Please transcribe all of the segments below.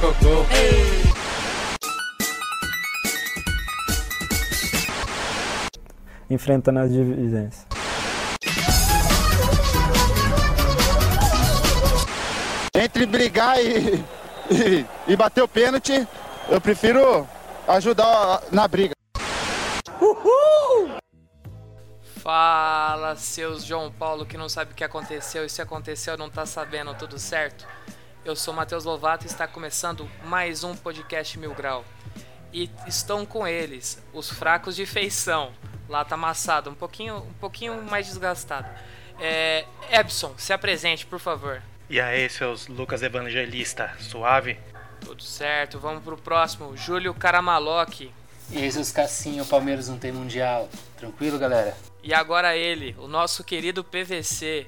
Gol. enfrentando as divisões. Entre brigar e, e, e bater o pênalti, eu prefiro ajudar na briga. Fala, seus João Paulo que não sabe o que aconteceu e se aconteceu não tá sabendo, tudo certo? Eu sou Matheus Lovato e está começando mais um podcast Mil Grau. E estão com eles, os fracos de feição. Lá tá amassado, um pouquinho, um pouquinho mais desgastado. É, Epson, se apresente, por favor. E aí, seus Lucas Evangelista, suave? Tudo certo, vamos pro próximo. Júlio Caramaloc. E aí, seus Cassinho, o Palmeiras não tem mundial. Tranquilo, galera? E agora ele, o nosso querido PVC,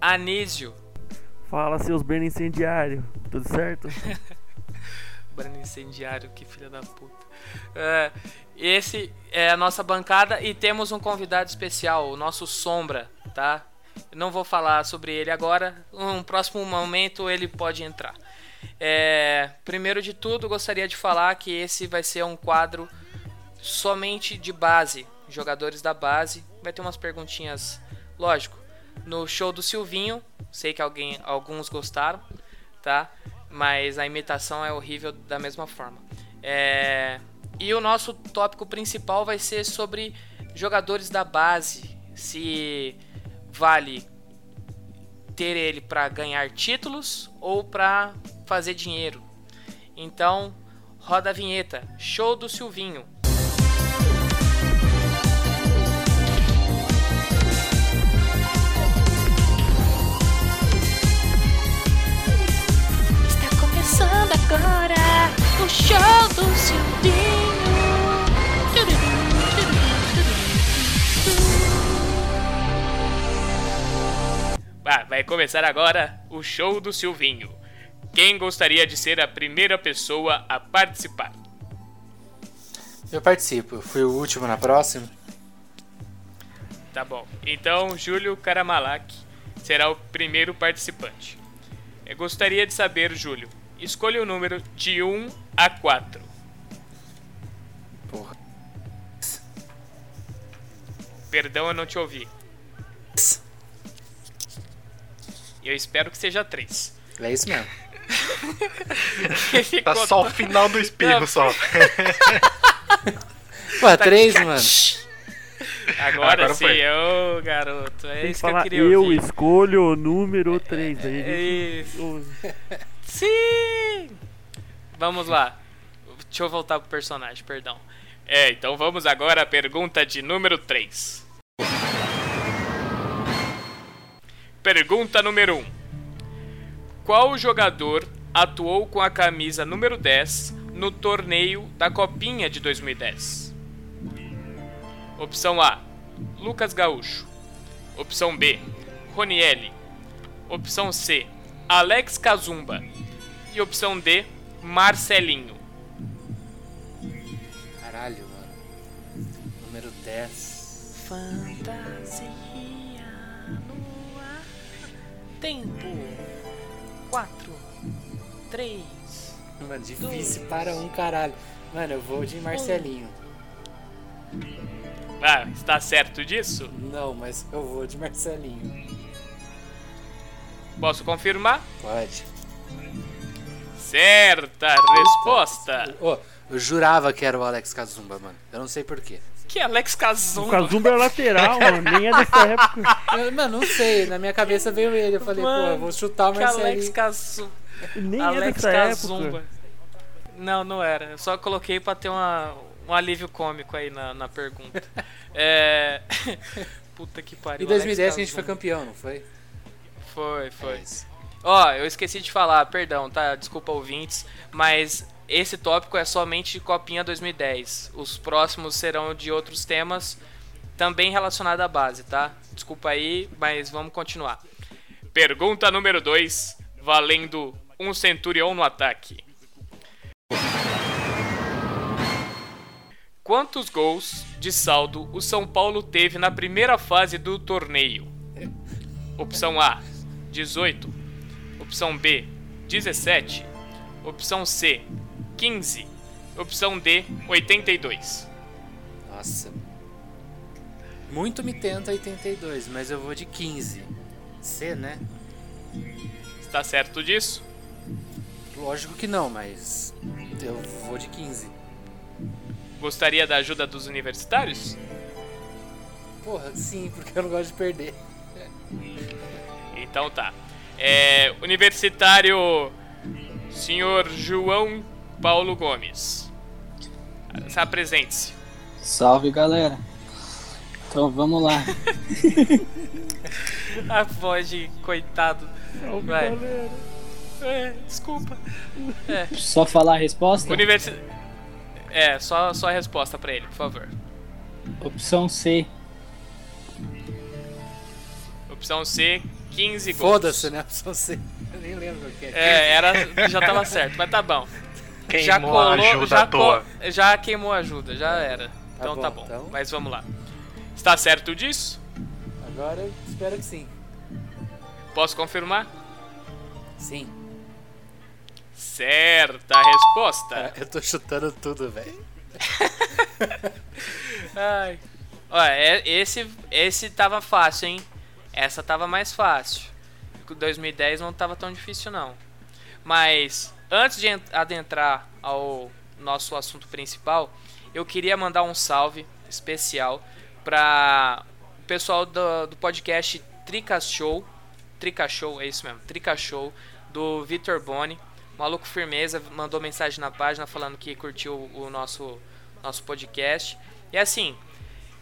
Anísio. Fala, seus Breno incendiário, tudo certo? Breno incendiário, que filha da puta. É, esse é a nossa bancada e temos um convidado especial, o nosso Sombra, tá? Não vou falar sobre ele agora, um próximo momento ele pode entrar. É, primeiro de tudo, gostaria de falar que esse vai ser um quadro somente de base, jogadores da base. Vai ter umas perguntinhas, lógico. No show do Silvinho, sei que alguém, alguns gostaram, tá? Mas a imitação é horrível da mesma forma. É, e o nosso tópico principal vai ser sobre jogadores da base. Se vale ter ele para ganhar títulos ou para fazer dinheiro. Então, roda a vinheta. Show do Silvinho. Agora o show do Silvinho. Vai, vai começar agora o show do Silvinho. Quem gostaria de ser a primeira pessoa a participar? Eu participo. Fui o último na próxima. Tá bom. Então, Júlio Karamalak será o primeiro participante. Eu gostaria de saber, Júlio, escolha o número de 1 a 4. Porra. Perdão, eu não te ouvi. Eu espero que seja 3. É isso mesmo. Tá só o final do espirro, só. Pô, três, mano. Agora, Agora sim, ô garoto. É Tem que isso que eu falar, queria eu ouvir. escolho o número 3. Aí a É gente- isso. Sim! Vamos lá. Deixa eu voltar pro personagem, perdão. É, então vamos agora à pergunta de número 3. Pergunta número 1. Qual jogador atuou com a camisa número 10 no torneio da Copinha de 2010? Opção A: Lucas Gaúcho. Opção B: Ronielli. Opção C: Alex Kazumba. E opção D: Marcelinho. Caralho, mano. Número 10. Fantasia no ar. Tempo. 4, 3. Mano, difícil para um caralho. Mano, eu vou de Marcelinho. Ah, está certo disso? Não, mas eu vou de Marcelinho. Posso confirmar? Pode. Certa resposta. Ô, eu jurava que era o Alex Kazumba, mano. Eu não sei porquê. Que Alex O Kazumba. Kazumba é lateral, mano. Nem é dessa época. Eu, mano, não sei. Na minha cabeça veio ele. Eu falei, pô, eu vou chutar o Que Alex Marcelinho. Kazumba. Nem é Alex dessa Kazumba. época. Não, não era. Eu só coloquei pra ter uma, um alívio cômico aí na, na pergunta. é. Puta que pariu. Em 2010 Alex a gente foi Kazumba. campeão, não foi? Foi, foi. É Ó, eu esqueci de falar, perdão, tá? Desculpa ouvintes, mas esse tópico é somente Copinha 2010. Os próximos serão de outros temas também relacionados à base, tá? Desculpa aí, mas vamos continuar. Pergunta número 2, valendo um centurião no ataque. Quantos gols de saldo o São Paulo teve na primeira fase do torneio? Opção A, 18. Opção B, 17. Opção C, 15. Opção D, 82. Nossa. Muito me tenta 82, mas eu vou de 15. C, né? Está certo disso? Lógico que não, mas eu vou de 15. Gostaria da ajuda dos universitários? Porra, sim, porque eu não gosto de perder. Então tá. É, universitário senhor João Paulo Gomes. Se apresente-se. Salve galera. Então vamos lá. A voz de coitado. Vai. É, desculpa. É. Só falar a resposta? Universi é, só, só a resposta pra ele, por favor. Opção C. Opção C, 15 gols. Foda-se, né? Eu nem lembro o que é. É, era, já tava certo, mas tá bom. Queimou já a colou, ajuda já, à toa. co- já queimou a ajuda, já era. Então bom, tá bom. então. Mas vamos lá. Está certo disso? Agora eu espero que sim. Posso confirmar? Sim. Certa resposta. Ah, eu tô chutando tudo, velho. Ai. Olha, é- esse, esse tava fácil, hein? Essa tava mais fácil. 2010 não tava tão difícil, não. Mas, antes de en- adentrar ao nosso assunto principal, eu queria mandar um salve especial para o pessoal do, do podcast Trica Show. Trica Show, é isso mesmo, Trica Show, do Vitor Boni. Maluco Firmeza mandou mensagem na página falando que curtiu o nosso, nosso podcast. E assim,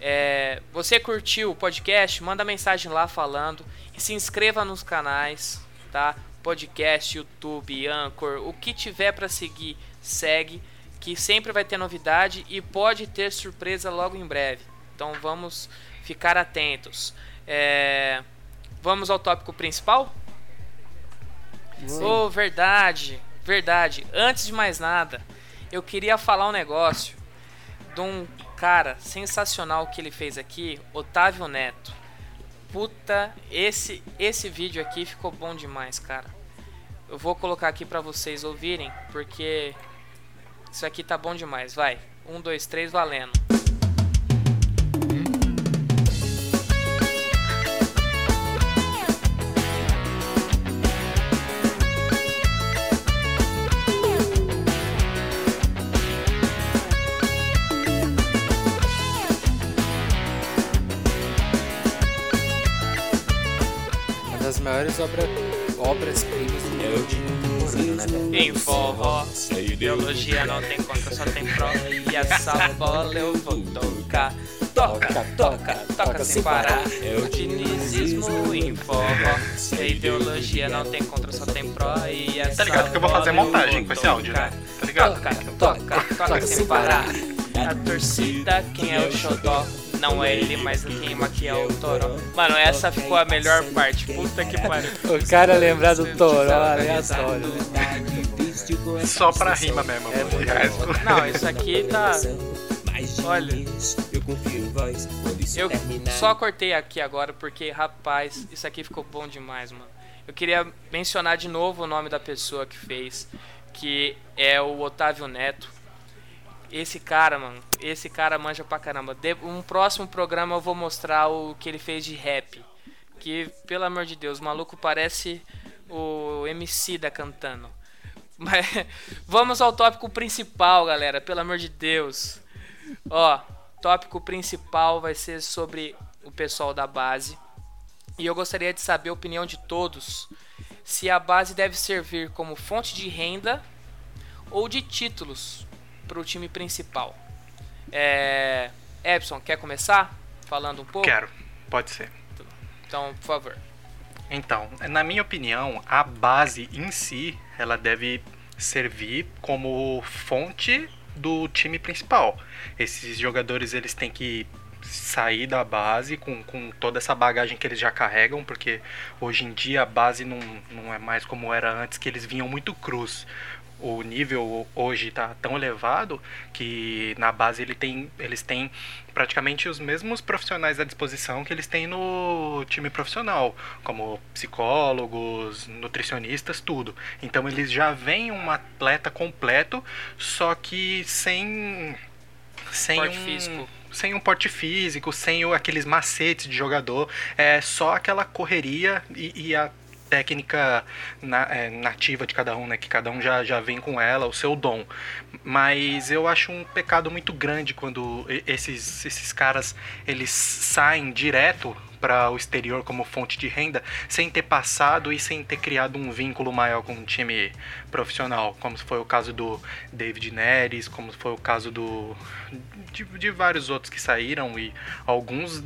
é, você curtiu o podcast? Manda mensagem lá falando. E se inscreva nos canais, tá? Podcast, YouTube, Anchor, o que tiver para seguir, segue. Que sempre vai ter novidade e pode ter surpresa logo em breve. Então vamos ficar atentos. É, vamos ao tópico principal? Oh, verdade, verdade. Antes de mais nada, eu queria falar um negócio de um cara sensacional que ele fez aqui, Otávio Neto. Puta, esse esse vídeo aqui ficou bom demais, cara. Eu vou colocar aqui pra vocês ouvirem, porque isso aqui tá bom demais. Vai, um, dois, três, valendo. Maiores obra, obras-primas do mundo contemporâneo, né? Em forró, ideologia não tem contra, só tem pró. E essa bola eu vou tocar. Toca, toca, toca sem parar. É o dinizismo em forró. Se a ideologia não tem contra, só tem pró. E essa Tá ligado que eu vou fazer montagem com esse áudio, né? Tá ligado? Toca, toca, toca sem parar. A torcida, quem é o xodó? Não é ele, mas quem aqui é o Toró. Mano, essa ficou a melhor parte. Puta que pariu. O cara lembrar do Toró aleatório, né? Só pra rima mesmo. É. Não, isso aqui tá. Olha, eu só cortei aqui agora porque, rapaz, isso aqui ficou bom demais, mano. Eu queria mencionar de novo o nome da pessoa que fez, que é o Otávio Neto. Esse cara, mano, esse cara manja pra caramba. De, um próximo programa eu vou mostrar o que ele fez de rap. Que, pelo amor de Deus, o maluco parece o MC da cantando. Mas vamos ao tópico principal, galera, pelo amor de Deus. Ó, tópico principal vai ser sobre o pessoal da base. E eu gostaria de saber a opinião de todos se a base deve servir como fonte de renda ou de títulos para o time principal. É, Epson, quer começar falando um pouco? Quero. Pode ser. Então, por favor. Então, na minha opinião, a base em si, ela deve servir como fonte do time principal. Esses jogadores eles têm que sair da base com, com toda essa bagagem que eles já carregam, porque hoje em dia a base não, não é mais como era antes, que eles vinham muito cruz o nível hoje está tão elevado que na base ele tem, eles têm praticamente os mesmos profissionais à disposição que eles têm no time profissional, como psicólogos, nutricionistas, tudo. Então eles já vêm um atleta completo, só que sem sem Porte um físico. sem um porte físico, sem aqueles macetes de jogador, é só aquela correria e, e a técnica na- é, nativa de cada um, né? Que cada um já, já vem com ela, o seu dom. Mas eu acho um pecado muito grande quando esses, esses caras eles saem direto para o exterior como fonte de renda sem ter passado e sem ter criado um vínculo maior com um time profissional, como foi o caso do David Neres, como foi o caso do de, de vários outros que saíram e alguns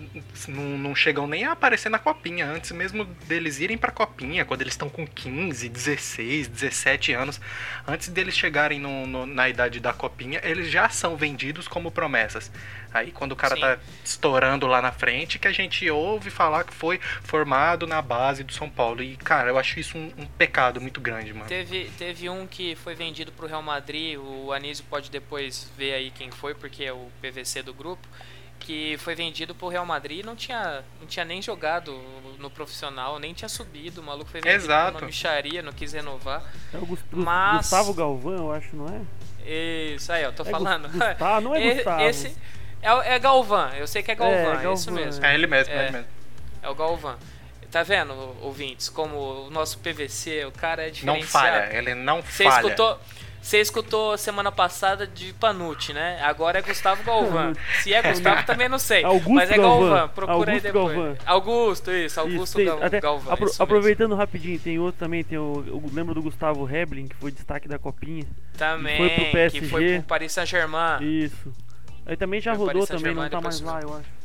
não, não chegam nem a aparecer na copinha antes mesmo deles irem pra copinha, quando eles estão com 15, 16, 17 anos, antes deles chegarem no- no- na idade da copinha, eles já são vendidos como promessas. Aí quando o cara Sim. tá estourando lá na frente, que a gente ouve falar que foi formado na base do São Paulo. E, cara, eu acho isso um, um pecado muito grande, mano. Teve, teve um que foi vendido pro Real Madrid, o Anísio pode depois ver aí quem foi, porque é o PVC do grupo, que foi vendido pro Real Madrid e não tinha, não tinha nem jogado no profissional, nem tinha subido, o maluco foi vendido Exato. uma micharia, não quis renovar. É o Gus- Mas- Gustavo Galvão, eu acho, não é? Isso aí, eu tô É falando. Gustavo, não é Gustavo. Esse é, o- é Galvão, eu sei que é Galvão, é, isso Galvão, mesmo. É ele mesmo, é, É. ele mesmo. É o Galvão. Tá vendo, ouvintes, como o nosso PVC, o cara é Não diferenciado. falha, ele não Você falha. escutou, você escutou semana passada de Panucci, né? Agora é Gustavo Galvão. Se é Gustavo, também não sei. Augusto mas é Galvão. Galvão, procura aí Augusto depois. Galvão. Augusto, isso, Augusto Isso, até Galvão. apro- isso mesmo. aproveitando rapidinho, tem outro também, tem o, eu lembro do Gustavo Heblin, que foi destaque da copinha. Também, foi pro que PSG. foi pro Paris Saint-Germain. Isso. Aí também já Foi rodou também, não tá mais lá, eu acho.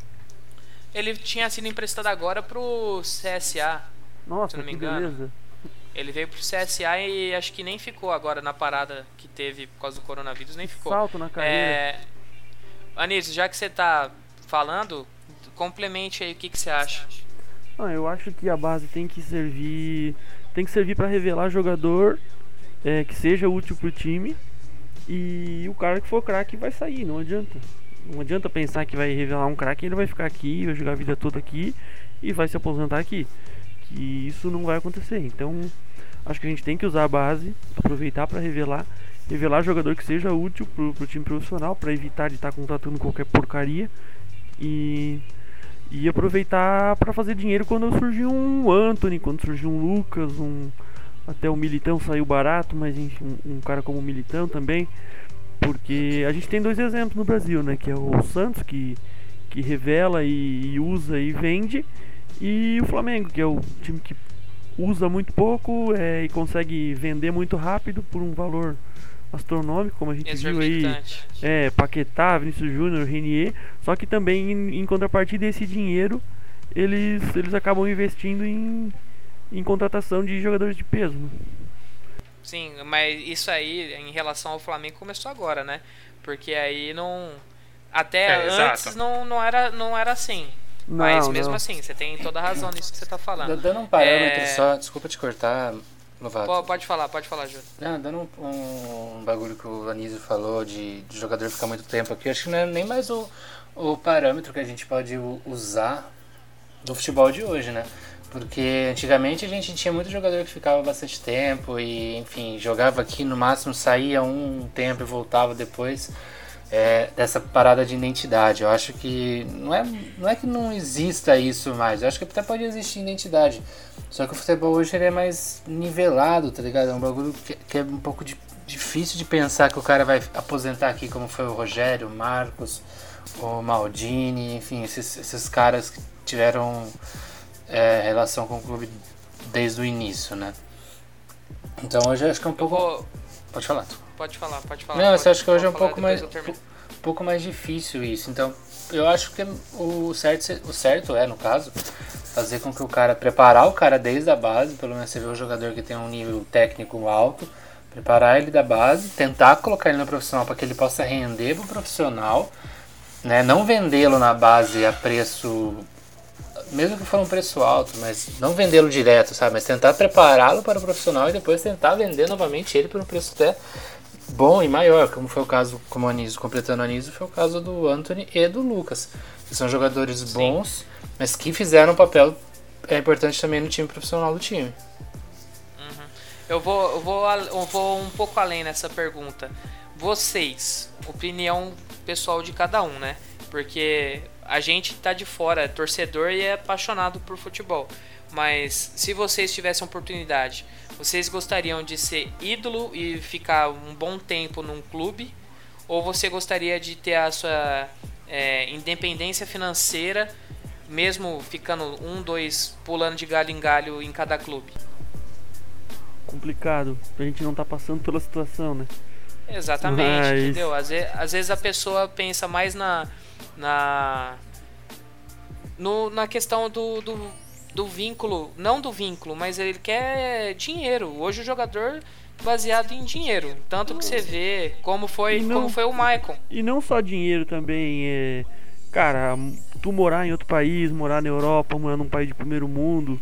Ele tinha sido emprestado agora pro CSA. Nossa, Se não me engano. beleza. Ele veio pro CSA e acho que nem ficou agora na parada que teve por causa do coronavírus, nem ficou. Salto na carreira. É... Anísio, já que você tá falando, complemente aí o que, que você acha. Ah, eu acho que a base tem que servir. Tem que servir pra revelar jogador é, que seja útil pro time. E o cara que for craque vai sair, não adianta. Não adianta pensar que vai revelar um craque, ele vai ficar aqui, vai jogar a vida toda aqui e vai se aposentar aqui. Que isso não vai acontecer. Então, acho que a gente tem que usar a base, aproveitar pra revelar, revelar jogador que seja útil pro, pro time profissional, pra evitar de estar contratando qualquer porcaria. E e aproveitar para fazer dinheiro quando surgiu um Anthony, quando surgiu um Lucas, um até o Militão saiu barato, mas enfim, um, um cara como o Militão também, porque a gente tem dois exemplos no Brasil, né, que é o Santos que que revela e, e usa e vende e o Flamengo que é o time que usa muito pouco é, e consegue vender muito rápido por um valor astronômico, como a gente viu aí é, Paquetá, Vinícius Júnior, Renier, só que também em, em contrapartida desse dinheiro eles, eles acabam investindo em, em contratação de jogadores de peso. né? Sim, mas isso aí em relação ao Flamengo começou agora, né? Porque aí não. Até É, antes exato. não, não, era, não era assim. mas Não, mesmo não. assim, você tem toda a razão nisso que você tá D- falando. Dando um parâmetro É. só, desculpa te cortar, Novato. Po- Pode falar, pode falar, Júlio. Não, dando um, um bagulho que o Anísio falou de, de jogador ficar muito tempo aqui, acho que não é nem mais o, o parâmetro que a gente pode usar do futebol de hoje, né? Porque antigamente a gente tinha muito jogador que ficava bastante tempo e, enfim, jogava aqui no máximo, saía um tempo e voltava depois. É, dessa parada de identidade. Eu acho que não é, não é que não exista isso mais, eu acho que até pode existir identidade. Só que o futebol hoje ele é mais nivelado, tá ligado? É um bagulho que, que é um pouco di- difícil de pensar que o cara vai aposentar aqui, como foi o Rogério, o Marcos, o Maldini, enfim, esses, esses caras que tiveram é, relação com o clube desde o início, né? Então hoje acho que é um pouco. Pode falar. Pode falar, pode falar. Não, pode, eu acho que hoje é um pouco mais, um pouco mais difícil isso. Então, eu acho que o certo, o certo é, no caso, fazer com que o cara preparar o cara desde a base, pelo menos você vê um jogador que tem um nível técnico alto, preparar ele da base, tentar colocar ele no profissional para que ele possa render pro profissional, né? Não vendê-lo na base a preço mesmo que for um preço alto, mas não vendê-lo direto, sabe? Mas tentar prepará-lo para o profissional e depois tentar vender novamente ele por um preço até bom e maior, como foi o caso, como o Anísio, completando o Anísio, foi o caso do Anthony e do Lucas, que são jogadores bons, mas que fizeram um papel é importante também no time profissional do time. Eu vou, eu vou, eu vou um pouco além nessa pergunta. Vocês, opinião pessoal de cada um, né? Porque a gente tá de fora, é torcedor e é apaixonado por futebol. Mas se vocês tivessem oportunidade, vocês gostariam de ser ídolo e ficar um bom tempo num clube? Ou você gostaria de ter a sua é, independência financeira, mesmo ficando um, dois, pulando de galho em galho em cada clube? Complicado. A gente não tá passando pela situação, né? Exatamente, Mas- entendeu? Às vezes, às vezes a pessoa pensa mais na. Na. No, na questão do, do, do vínculo. Não do vínculo, mas ele quer dinheiro. Hoje o jogador baseado em dinheiro. Tanto que você vê como foi, não- como foi o Michael. E não só dinheiro também, é. Cara, tu morar em outro país, morar na Europa, morar num país de primeiro mundo,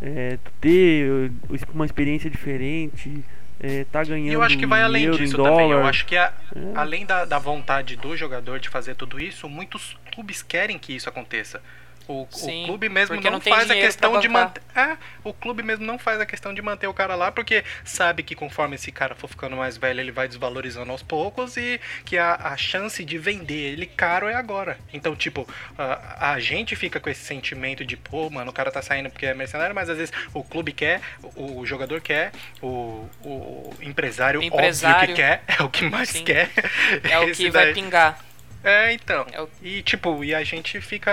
é, tu ter eh, uma experiência diferente, é, tá ganhando E eu acho que vai além disso também. Eu acho que a- É. além da, da vontade do jogador de fazer tudo isso, muitos clubes querem que isso aconteça. O, o Sim, clube mesmo não, não faz a questão de manter. É, o clube mesmo não faz a questão de manter o cara lá, porque sabe que conforme esse cara for ficando mais velho, ele vai desvalorizando aos poucos e que a, a chance de vender ele caro é agora. Então, tipo, a, a gente fica com esse sentimento de, pô, mano, o cara tá saindo porque é mercenário, mas às vezes o clube quer, o, o jogador quer, o, o empresário, O óbvio empresário. que quer, é o que mais Sim. quer. É o que vai daí- pingar. É, então. É o- E tipo, e a gente fica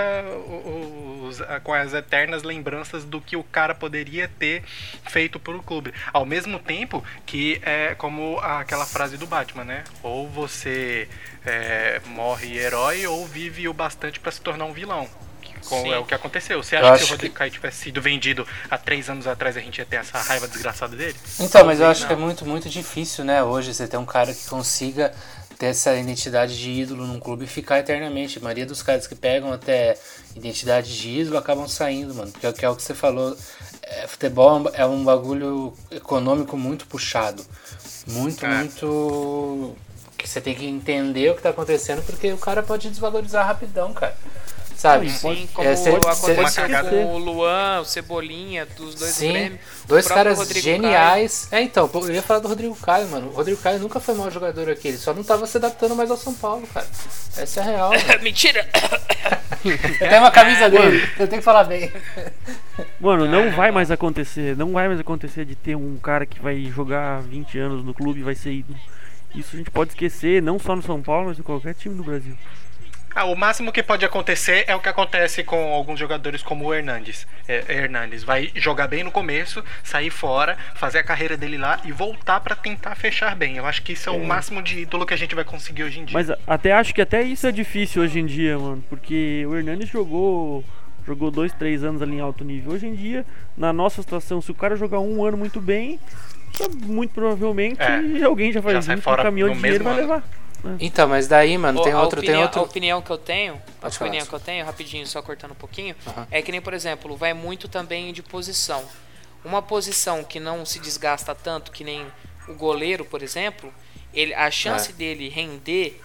os- com as eternas lembranças do que o cara poderia ter feito pro clube. Ao mesmo tempo que é como aquela frase do Batman, né? Ou você é, morre herói ou vive o bastante pra se tornar um vilão. Que com- Sim. é o que aconteceu. Você Eu acha que o Rodrigo Caio tivesse sido vendido há três anos atrás a gente ia ter essa raiva desgraçada dele? Então, mas eu Talvez acho que é não. muito, muito difícil, né, hoje, você ter um cara que consiga ter essa identidade de ídolo num clube e ficar eternamente. A maioria dos caras que pegam até identidade de ídolo acabam saindo, mano. Porque é o que- é o que você falou. é, futebol é um- é um bagulho econômico muito puxado. Muito, É. muito. Que você tem que entender o que tá acontecendo, porque o cara pode desvalorizar rapidão, cara. Sabe? Sim, como É, cê- cê- aconteceu cagada. com o Luan, o Cebolinha, dos dois do Sim, Grêmio. dois caras Rodrigo geniais. É, então, eu ia falar do Rodrigo Caio, mano. O Rodrigo Caio nunca foi mau jogador aqui, ele só não tava se adaptando mais ao São Paulo, cara. Essa é a real. Caio. Mentira! Tem uma camisa dele, eu tenho que falar bem. Mano, não vai mais acontecer. Não vai mais acontecer de ter um cara que vai jogar 20 anos no clube e vai ser ídolo. Isso a gente pode esquecer, não só no São Paulo, mas em qualquer time do Brasil. Ah, o máximo que pode acontecer é o que acontece com alguns jogadores como o Hernandes. É, Hernandes vai jogar bem no começo, sair fora, fazer a carreira dele lá e voltar pra tentar fechar bem. Eu acho que isso é o máximo de ídolo que a gente vai conseguir hoje em dia. Mas até acho que até isso é difícil hoje em dia, mano. Porque o Hernandes jogou. Jogou dois, três anos ali em alto nível. Hoje em dia, na nossa situação, se o cara jogar um ano muito bem, muito provavelmente É, alguém já vai já um caminhão de dinheiro e vai levar. Então, mas daí, mano, tem a outro, opinião, tem A outro. opinião que eu tenho, a Pode falar, opinião que eu tenho, rapidinho, só cortando um pouquinho, Aham. é que nem, por exemplo, vai muito também de posição. Uma posição que não se desgasta tanto, que nem o goleiro, por exemplo, ele, a chance É. dele render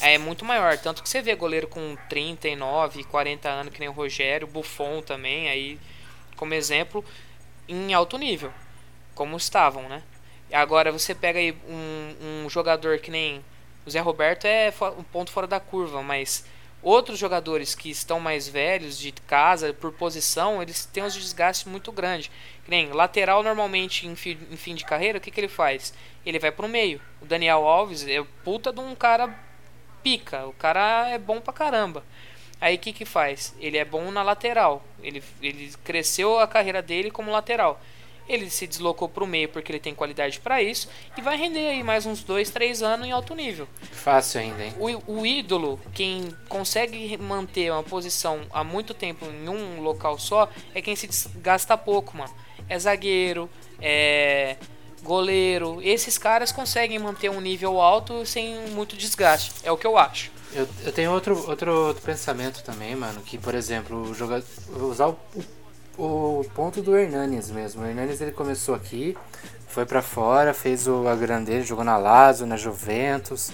é muito maior. Tanto que você vê goleiro com 39, 40 anos, que nem o Rogério, Buffon também, aí, como exemplo, em alto nível, como estavam, né? Agora você pega aí um, um jogador que nem o Zé Roberto é um ponto fora da curva, mas outros jogadores que estão mais velhos de casa por posição, eles têm uns desgastes muito grandes. Que nem lateral normalmente em, fi- em fim de carreira, o que, que ele faz? Ele vai pro meio. O Daniel Alves é puta de um cara pica, o cara é bom pra caramba. Aí o que que faz? Ele é bom na lateral. Ele, ele cresceu a carreira dele como lateral. Ele se deslocou pro meio porque ele tem qualidade para isso e vai render aí mais uns 2, 3 anos em alto nível. Fácil ainda, hein? O, o ídolo, quem consegue manter uma posição há muito tempo em um local só, é quem se desgasta pouco, mano. É zagueiro, é goleiro. Esses caras conseguem manter um nível alto sem muito desgaste. É o que eu acho. Eu, eu tenho outro, outro, outro pensamento também, mano, que, por exemplo, o jogador, usar o, o, ponto do Hernanes mesmo. O Hernanes ele começou aqui, foi pra fora, fez o, a grana dele, jogou na Lazio, na Juventus,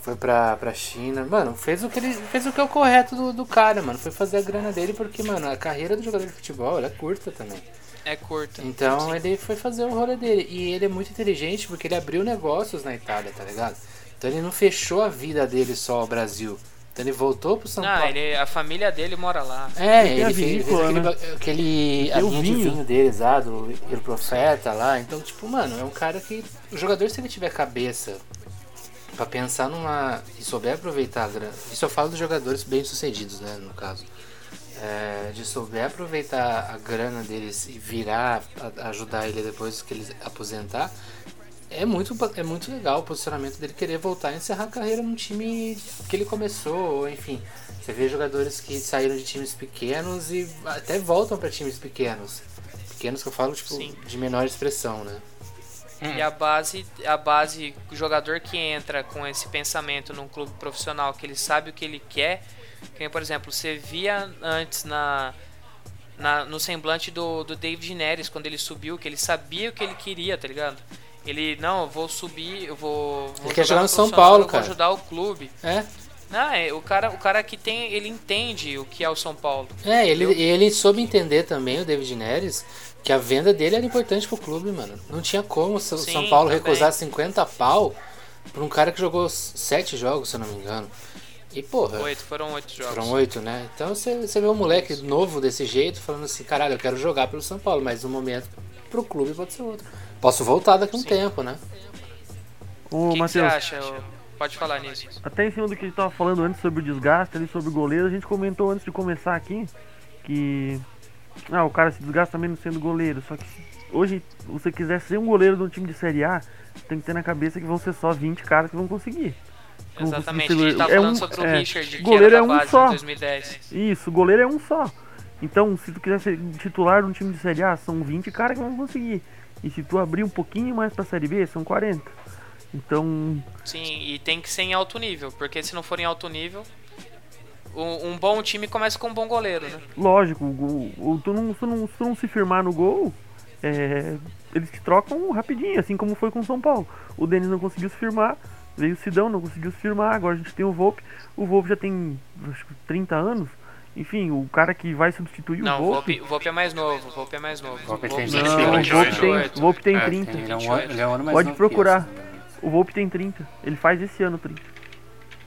foi pra, pra China. Mano, fez o que ele fez o que é o correto do, do cara, mano. Foi fazer a grana dele porque, mano, a carreira do jogador de futebol é curta também. É curta. Então ele foi fazer o rolê dele. E ele é muito inteligente porque ele abriu negócios na Itália, tá ligado? Então ele não fechou a vida dele só ao Brasil. Então ele voltou pro São Não, Paulo. ele, a família dele mora lá. É, Ele a ele fez, ele fez vinícola, aquele, né? aquele a Tem o linha de vinho. vinho deles lá, do Profeta lá. Então, tipo, mano, é um cara que. O jogador, se ele tiver cabeça pra pensar numa. e souber aproveitar a grana. Isso eu falo dos jogadores bem-sucedidos, né, no caso. É, de souber aproveitar a grana deles e virar, a- ajudar ele depois que ele aposentar. É muito, é muito legal o posicionamento dele querer voltar e encerrar a carreira num time que ele começou, ou enfim. Você vê jogadores que saíram de times pequenos e até voltam para times pequenos. Pequenos que eu falo, tipo, Sim. de menor expressão, né? E a base, a base, o jogador que entra com esse pensamento num clube profissional, que ele sabe o que ele quer, que por exemplo, você via antes na, na no semblante do, do David Neres, quando ele subiu, que ele sabia o que ele queria, tá ligado? Ele, não, eu vou subir, eu vou, vou Ele quer jogar no São Paulo, cara. Vou ajudar o clube. É, Não, é, o cara, o cara que tem, ele entende o que é o São Paulo. é ele, ele soube entender também, o David Neres, que a venda dele era importante pro clube, mano. Não tinha como o São Sim, São Paulo também. recusar 50 pau pra um cara que jogou 7 jogos, se eu não me engano. E porra, Oito, foram oito jogos. foram 8, né? Então você, você vê um moleque novo desse jeito falando assim, caralho, eu quero jogar pelo São Paulo, mas no momento pro clube pode ser outro. Posso voltar daqui a um tempo, né? Ô, O que, que você Matheus, acha? Pode falar nisso. até em cima do que a gente tava falando antes sobre o desgaste ali, sobre o goleiro, a gente comentou antes de começar aqui que. Ah, o cara se desgasta menos sendo goleiro. Só que hoje se você quiser ser um goleiro de um time de Série A, tem que ter na cabeça que vão ser só 20 caras que vão conseguir. Conseguir Exatamente, ser a gente tá É falando um- sobre o é, Richard, que goleiro era é da um base só. em 2010. Isso, o goleiro é um só. Então, se tu quiser ser titular de um time de Série A, são 20 caras que vão conseguir. E se tu abrir um pouquinho mais pra Série B, são 40. Então, Sim, e tem que ser em alto nível, porque se não for em alto nível, o- um bom time começa com um bom goleiro, né? lógico, o, o- tu, não, se, tu não, se tu não se firmar no gol, é, eles te trocam rapidinho, assim como foi com o São Paulo. O Denis não conseguiu se firmar, veio o Sidão, não conseguiu se firmar, agora a gente tem o Volpe. O Volpe já tem acho que 30 anos. Enfim, o cara que vai substituir Não, o o Volpe. Volpe, o Volpe é mais novo, o Volpe é mais novo. Volpe O tem Volpe Não, o 28. Volpe tem, 28. o Volpe tem É, 30. Ele é um, 28. ele é um ano mais Pode procurar. não engano. O Volpe tem 30. Ele faz esse ano 30.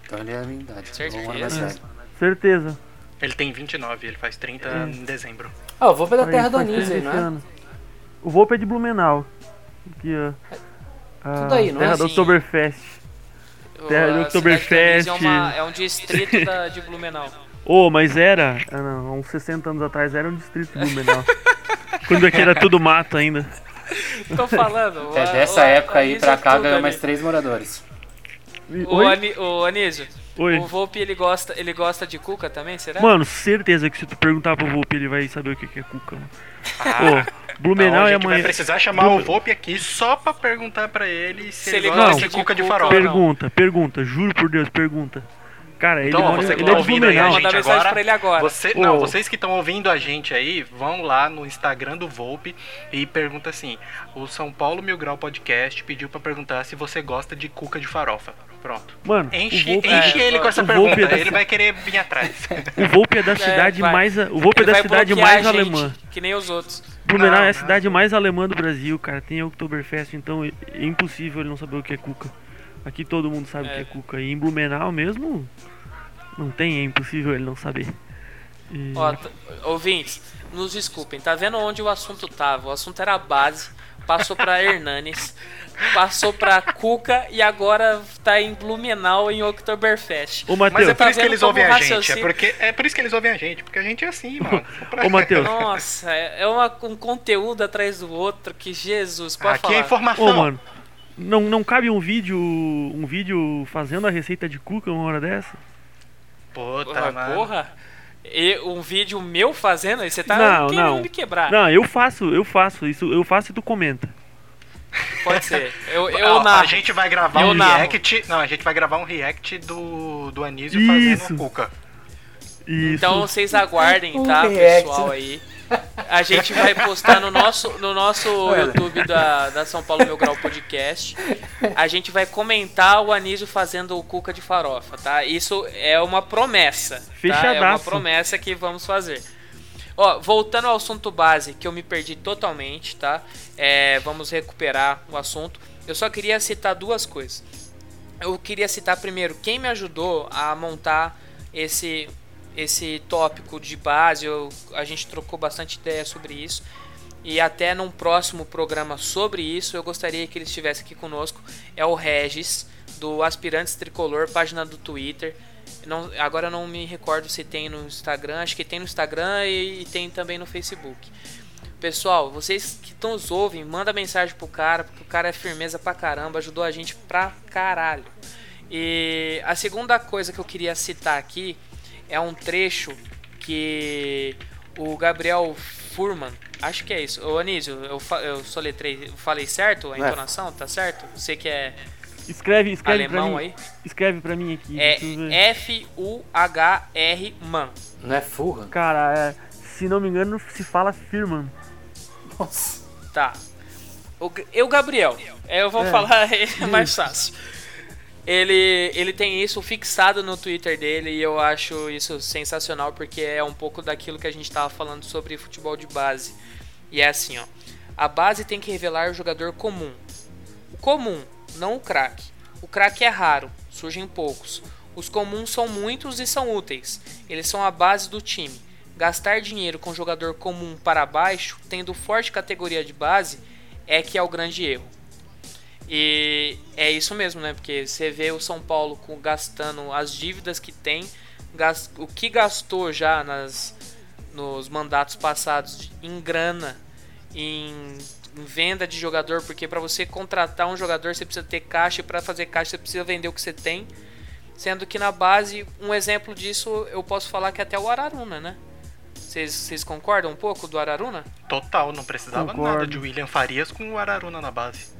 Então ele é a minha idade. Certeza? Um ano velho. Certeza. Ele tem 29, ele faz 30 É. em dezembro. Ah, eu vou pela Olha terra do Anísio aí, 30 não é? anos. O Volpe é de Blumenau. Que, a Tudo aí, não é terra do assim? Oktoberfest. O- Terra do a Oktoberfest. É, uma- é um distrito da, de Blumenau. Ô, mas era. Ah, não, há uns 60 anos atrás era um distrito de Blumenau. Quando aqui era tudo mato ainda. Tô falando. É o- dessa o- época aí Anísio pra cá ganhou mais três moradores. O, Oi? Ani, o Anísio, Oi. o Volpe ele gosta, ele gosta de cuca também, será? Mano, certeza que se tu perguntar pro Volpe, ele vai saber o que que é cuca, mano. Ah, Ô, Blumenau a é gente vai amanhã. precisar chamar o Volpe aqui só pra perguntar pra ele se, Se ele gosta gosta de de cuca de farofa. ou não. Pergunta, pergunta, juro por Deus, pergunta. Cara, ele, Então, ó, mora, você que ele tá é de ouvindo aí a gente Manda mensagem agora, pra ele agora. Você, não, vocês que estão ouvindo a gente aí, vão lá no Instagram do Volpe e pergunta assim: o São Paulo Mil Grau Podcast pediu pra perguntar se você gosta de cuca de farofa. Pronto. Mano, Enche, o Volpe, enche é, ele com essa o Volpe pergunta, é da ele vai querer vir atrás. o Volpe é da cidade vai. mais. O Volpe é Ele da cidade mais alemã. Que nem os outros. Blumenau é a não. cidade mais alemã do Brasil, cara. Tem Oktoberfest, então é é impossível ele não saber o que é cuca. Aqui todo mundo sabe o que É. é cuca. E em Blumenau mesmo, não tem, é impossível ele não saber. E- Ó, ouvintes, nos desculpem, tá vendo onde o assunto tava? O assunto era a base, passou pra Hernanes, passou pra Cuca e agora tá em Blumenau em Oktoberfest. Ô, Mas Matheus, é por Tá isso que eles ouvem a gente. É, porque, é por isso que eles ouvem a gente, porque a gente é assim, mano. ô, Matheus, Nossa, é uma- um conteúdo atrás do outro que Jesus, pode Aqui é falar. informação. ô, mano, não, não cabe um vídeo, um vídeo fazendo a receita de cuca uma hora dessa? Puta, Porra, mano. porra. E um vídeo meu fazendo, aí você tá Não, querendo não. me quebrar. Não, eu faço, eu faço, isso eu faço e tu comenta. Pode ser. Eu, eu narro. a gente vai gravar Eu um narro. react. Não, a gente vai gravar um react do, do Anísio Isso. fazendo Cuca. Isso. Então vocês aguardem, tá, pessoal aí. A gente vai postar no nosso, no nosso Olha. YouTube da, da São Paulo Meu Grau Podcast. A gente vai comentar o Anísio fazendo o cuca de farofa, tá? Isso é uma promessa. Tá? É uma promessa que vamos fazer. Ó, voltando ao assunto base, que eu me perdi totalmente, tá? É, vamos recuperar o assunto. Eu só queria citar duas coisas. Eu queria citar primeiro quem me ajudou a montar esse esse tópico de base. Eu, a gente trocou bastante ideia sobre isso. E até num próximo programa sobre isso, eu gostaria que ele estivesse aqui conosco. É o Regis, do Aspirantes Tricolor, página do Twitter. Não, agora não me recordo se tem no Instagram, acho que tem no Instagram e, e tem também no Facebook. Pessoal, vocês que estão nos ouvem, manda mensagem pro cara, porque o cara é firmeza pra caramba, ajudou a gente pra caralho. E a segunda coisa que eu queria citar aqui é um trecho que o Gabriel Furman, acho que é isso. Ô Anísio, eu, fa eu soletrei, eu falei certo a É. entonação? Tá certo? Você que é Escreve, escreve pra alemão mim. aí. Escreve pra mim aqui. É eu. F-U-H-R Man. Não é furra? Cara, é, se não me engano, se fala Firman. Nossa. Tá. O, e o Gabriel, eu vou É. falar mais fácil. Ele, ele tem isso fixado no Twitter dele e eu acho isso sensacional porque é um pouco daquilo que a gente tava falando sobre futebol de base. E é assim, ó. A base tem que revelar o jogador comum. O comum, não o craque. O craque é raro, surgem poucos. Os comuns são muitos e são úteis. Eles são a base do time. Gastar dinheiro com jogador comum para baixo, tendo forte categoria de base, é que é o grande erro. E é isso mesmo, né? Porque você vê o São Paulo com, gastando as dívidas que tem, gas- o que gastou já nas, nos mandatos passados de- em grana, em, em venda de jogador, porque para você contratar um jogador você precisa ter caixa e para fazer caixa você precisa vender o que você tem. Sendo que na base, um exemplo disso eu posso falar que é até o Araruna, né? Vocês vocês concordam um pouco do Araruna? Total, não precisava Concordo. nada de William Farias com o Araruna na base.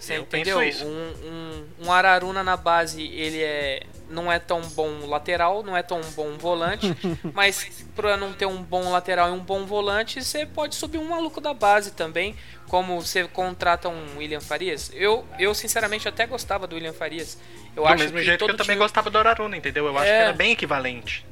Você Eu entendeu? Um, um, um Araruna na base, ele é não é tão bom lateral, não é tão bom volante, mas pra não ter um bom lateral e um bom volante, você pode subir um maluco da base também, como você contrata um William Farias. Eu, eu sinceramente até gostava do William Farias. Eu Do acho mesmo que jeito que eu também time- gostava do Araruna, entendeu? Eu acho É. que era bem equivalente.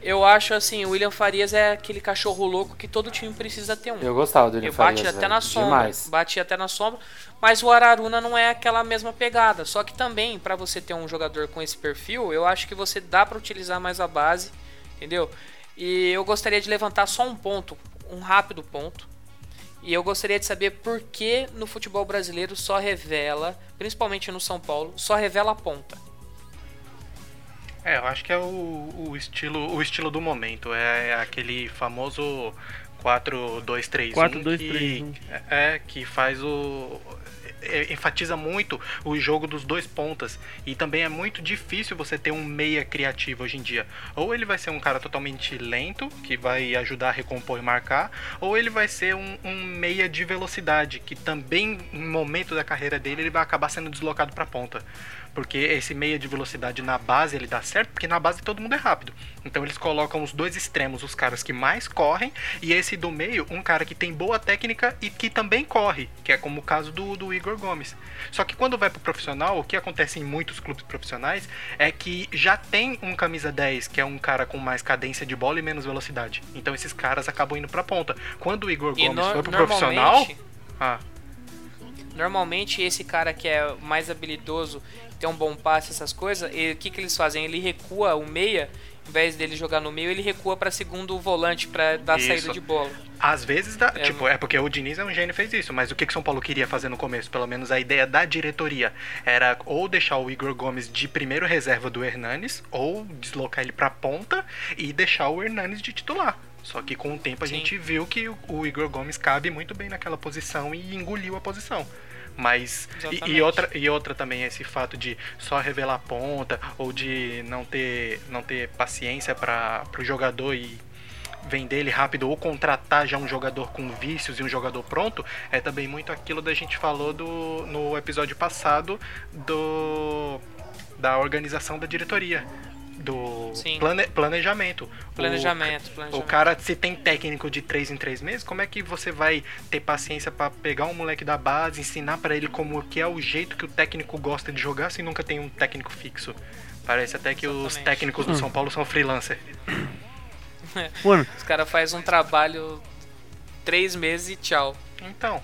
Eu acho assim, o William Farias é aquele cachorro louco que todo time precisa ter um. Eu gostava do William Ele bate Farias, até velho. na sombra. Demais. Bate até na sombra. Mas o Araruna não é aquela mesma pegada. Só que também, pra você ter um jogador com esse perfil, eu acho que você dá pra utilizar mais a base. Entendeu? E eu gostaria de levantar só um ponto, um rápido ponto. E eu gostaria de saber por que no futebol brasileiro só revela, principalmente no São Paulo, só revela a ponta. É, eu acho que é o, o estilo o estilo do momento. É aquele famoso 4-2-3-1 4-2-3-1. que, é, que faz o. é, enfatiza muito o jogo dos dois pontas. E também é muito difícil você ter um meia criativo hoje em dia. Ou ele vai ser um cara totalmente lento, que vai ajudar a recompor e marcar, ou ele vai ser um, um meia de velocidade, que também, em momento da carreira dele, ele vai acabar sendo deslocado para ponta. Porque esse meia de velocidade na base ele dá certo, porque na base todo mundo é rápido. Então eles colocam os dois extremos, os caras que mais correm, e esse do meio, um cara que tem boa técnica e que também corre, que é como o caso do, do Igor Gomes. Só que quando vai pro profissional, o que acontece em muitos clubes profissionais é que já tem um camisa 10, que é um cara com mais cadência de bola e menos velocidade. Então esses caras acabam indo pra ponta. Quando o Igor Gomes no- foi pro profissional. Ah, Normalmente esse cara que é mais habilidoso, tem um bom passe, essas coisas, e o que, que eles fazem? Ele recua o meia Em vez dele jogar no meio, ele recua pra segundo volante pra dar Isso. saída de bola. Às vezes dá. É, tipo, é porque o Diniz é um gênio fez isso. Mas o que que São Paulo queria fazer no começo? Pelo menos a ideia da diretoria era ou deixar o Igor Gomes de primeiro reserva do Hernanes, ou deslocar ele pra ponta e deixar o Hernanes de titular. Só que com o tempo a Sim. gente viu que o- Igor Gomes cabe muito bem naquela posição e engoliu a posição. Mas. e- E, outra, e outra também, esse fato de só revelar a ponta, ou de não ter, não ter paciência para o jogador e vender ele rápido ou contratar já um jogador com vícios e um jogador pronto, é também muito aquilo da gente falou do, no episódio passado do da organização da diretoria. Do Sim. plane- planejamento. O- Planejamento, o planejamento. cara, se tem técnico de 3 em 3 meses, como é que você vai ter paciência pra pegar um moleque da base, ensinar pra ele como que é o jeito que o técnico gosta de jogar, se nunca tem um técnico fixo? Parece até que os Exatamente. técnicos do São Paulo são freelancer. Mano, Os caras fazem um trabalho três meses e tchau. Então,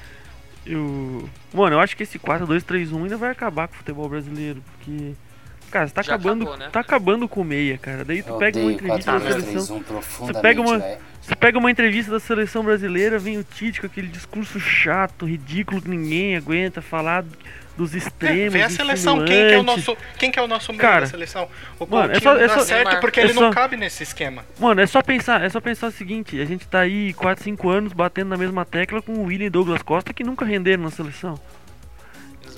eu. Mano, eu acho que esse 4-2-3-1 ainda vai acabar com o futebol brasileiro, porque. Cara, você tá Já acabando. acabou, né? Tá acabando com o meia, cara. Daí tu Eu pega uma entrevista da 4 2 seleção. 3 1 profundamente, pega uma- velho. Você pega uma entrevista da seleção brasileira, vem o Tite com aquele discurso chato, ridículo que ninguém aguenta falar dos é, extremos. vem a seleção. Quem que é o nosso, quem que é o nosso meio Cara, da seleção? O mano, é só- é só- certo porque é ele só- não cabe nesse esquema. Mano, é só pensar, é só pensar o seguinte, a gente tá aí 4, 5 anos batendo na mesma tecla com o William e Douglas Costa que nunca renderam na seleção.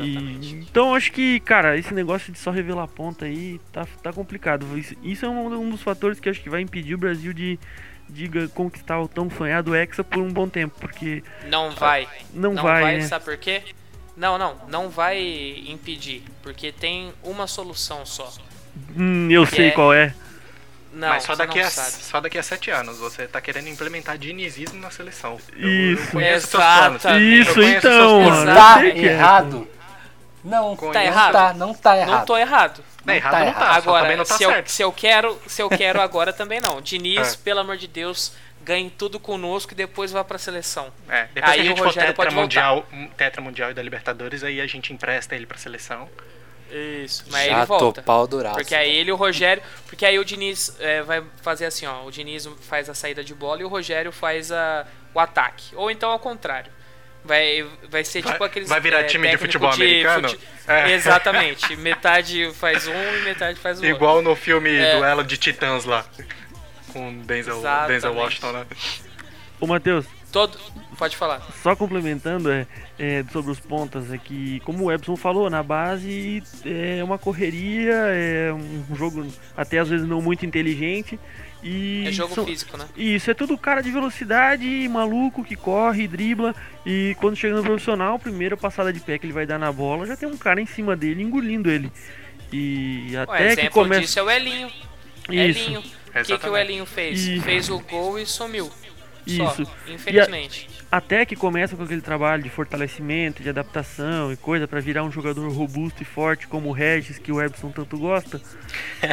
Exatamente. E, então acho que, cara, esse negócio de só revelar a ponta aí tá, tá complicado. Isso, isso é um, um dos fatores que acho que vai impedir o Brasil de, de conquistar o tão sonhado Hexa por um bom tempo, porque Não vai. não, Não vai, vai, né? sabe por quê? Não, não, não vai impedir, porque tem uma solução só. Hum, eu sei é- qual é. Não, Mas só daqui, não a, sabe. só daqui a sete anos você tá querendo implementar dinizismo na seleção. Eu- Isso. Eu, conheço seus planos. Exatamente. Isso, Eu conheço então, eu Tá é. errado? Não, Tá não errado? Tá, não tá errado. Não tô errado. Não, errado tá não errado. tá, Agora, também não tá se, eu, certo. se eu quero, se eu quero agora também não. Diniz, É. pelo amor de Deus, ganhe tudo conosco e depois vá pra seleção. É, depois Aí que a o gente for Rogério tetra pode mundial, tetra mundial e da Libertadores, aí a gente empresta ele pra seleção. Isso, mas Já ele tô volta. pau duraço. Porque aí ele e o Rogério. Porque aí o Diniz é, vai fazer assim, ó. O Diniz faz a saída de bola e o Rogério faz a, o ataque. Ou então ao contrário. Vai, vai ser Vai- tipo aqueles. vai virar é, time de futebol americano? É. Exatamente. metade faz um e metade faz o outro. Igual no filme É. Duelo de Titãs lá. Com Denzel, Exatamente. Denzel Washington, né? Ô Matheus, Todo. Pode falar. só complementando é, é, sobre os pontas, é que, como o Ebson falou, na base é uma correria, é um jogo até às vezes não muito inteligente. E É jogo são- físico, né? Isso, é tudo cara de velocidade, maluco, que corre, dribla. E quando chega no profissional, primeira passada de pé que ele vai dar na bola, já tem um cara em cima dele engolindo ele. E O até que começa. disso é o Elinho. Isso. Elinho. O que, que o. Elinho fez? E- Fez o gol e sumiu. Isso. Só, infelizmente. Até que começa com aquele trabalho de fortalecimento, de adaptação e coisa pra virar um jogador robusto e forte como o Regis, que o Ebson tanto gosta,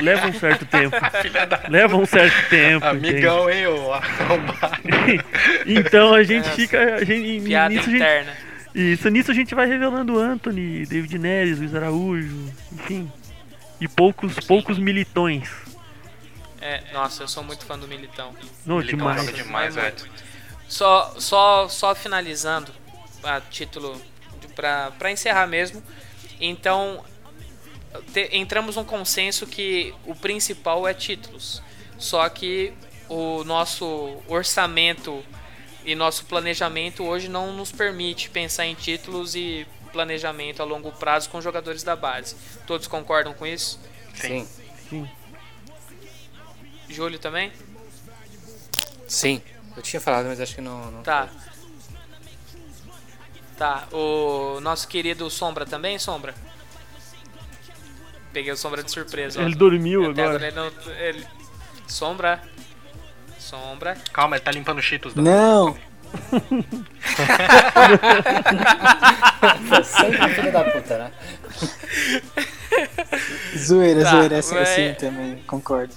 leva um certo tempo. leva um certo tempo. Amigão, hein, ô então a gente fica. A gente, Piada nisso, a gente, interna. isso, nisso a gente vai revelando Anthony, David Neres, Luiz Araújo, enfim. E poucos, poucos militões. É, nossa, eu sou muito fã do Militão. Não, Militão demais. joga demais, velho. Só, só, só finalizando a título pra encerrar mesmo. Então, te- entramos num consenso que o principal é títulos. Só que o nosso orçamento e nosso planejamento hoje não nos permite pensar em títulos e planejamento a longo prazo com jogadores da base. Todos concordam com isso? Sim. Júlio também? Sim. Eu tinha falado, mas acho que não. não Tá. Tá, o nosso querido Sombra também, Sombra? Peguei o Sombra de surpresa. ó. Ele dormiu Até agora. ele não- ele- Sombra. Sombra. Calma, ele tá limpando os cheetos. Não! Sempre filho da puta, né? Zoeira, Tá, zoeira, assim, mas- assim também, concordo.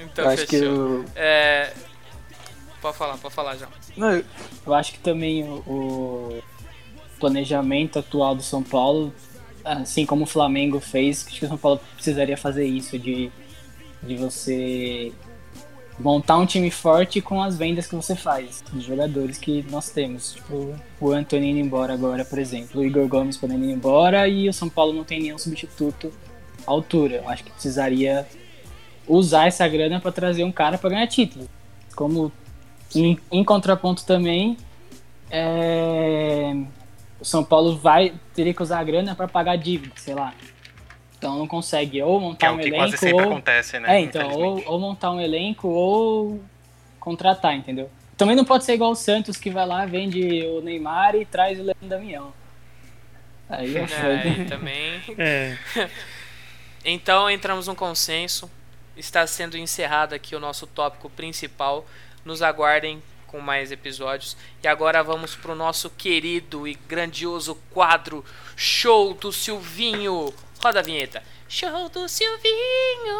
Então eu acho que fechou. o. É... Pode falar, pode falar já. Não, eu- acho que também o, o planejamento atual do São Paulo, assim como o Flamengo fez, acho que o São Paulo precisaria fazer isso, de de você montar um time forte com as vendas que você faz, os jogadores que nós temos. Tipo, o Antônio indo embora agora, por exemplo, o Igor Gomes podendo ir embora e o São Paulo não tem nenhum substituto à altura. Eu acho que precisaria usar essa grana para trazer um cara para ganhar título. Como em, em contraponto também, é, o São Paulo vai teria que usar a grana para pagar dívida, sei lá. Então não consegue ou montar é um o que elenco quase sempre ou acontece, né? é, então, ou, ou montar um elenco ou contratar, entendeu? Também não pode ser igual o Santos que vai lá, vende o Neymar e traz o Leandro Damião. Aí é É, e também. É. Então entramos num consenso. Está sendo encerrado aqui o nosso tópico principal. Nos aguardem com mais episódios. E agora vamos pro nosso querido e grandioso quadro Show do Silvinho. Roda a vinheta. Show do Silvinho.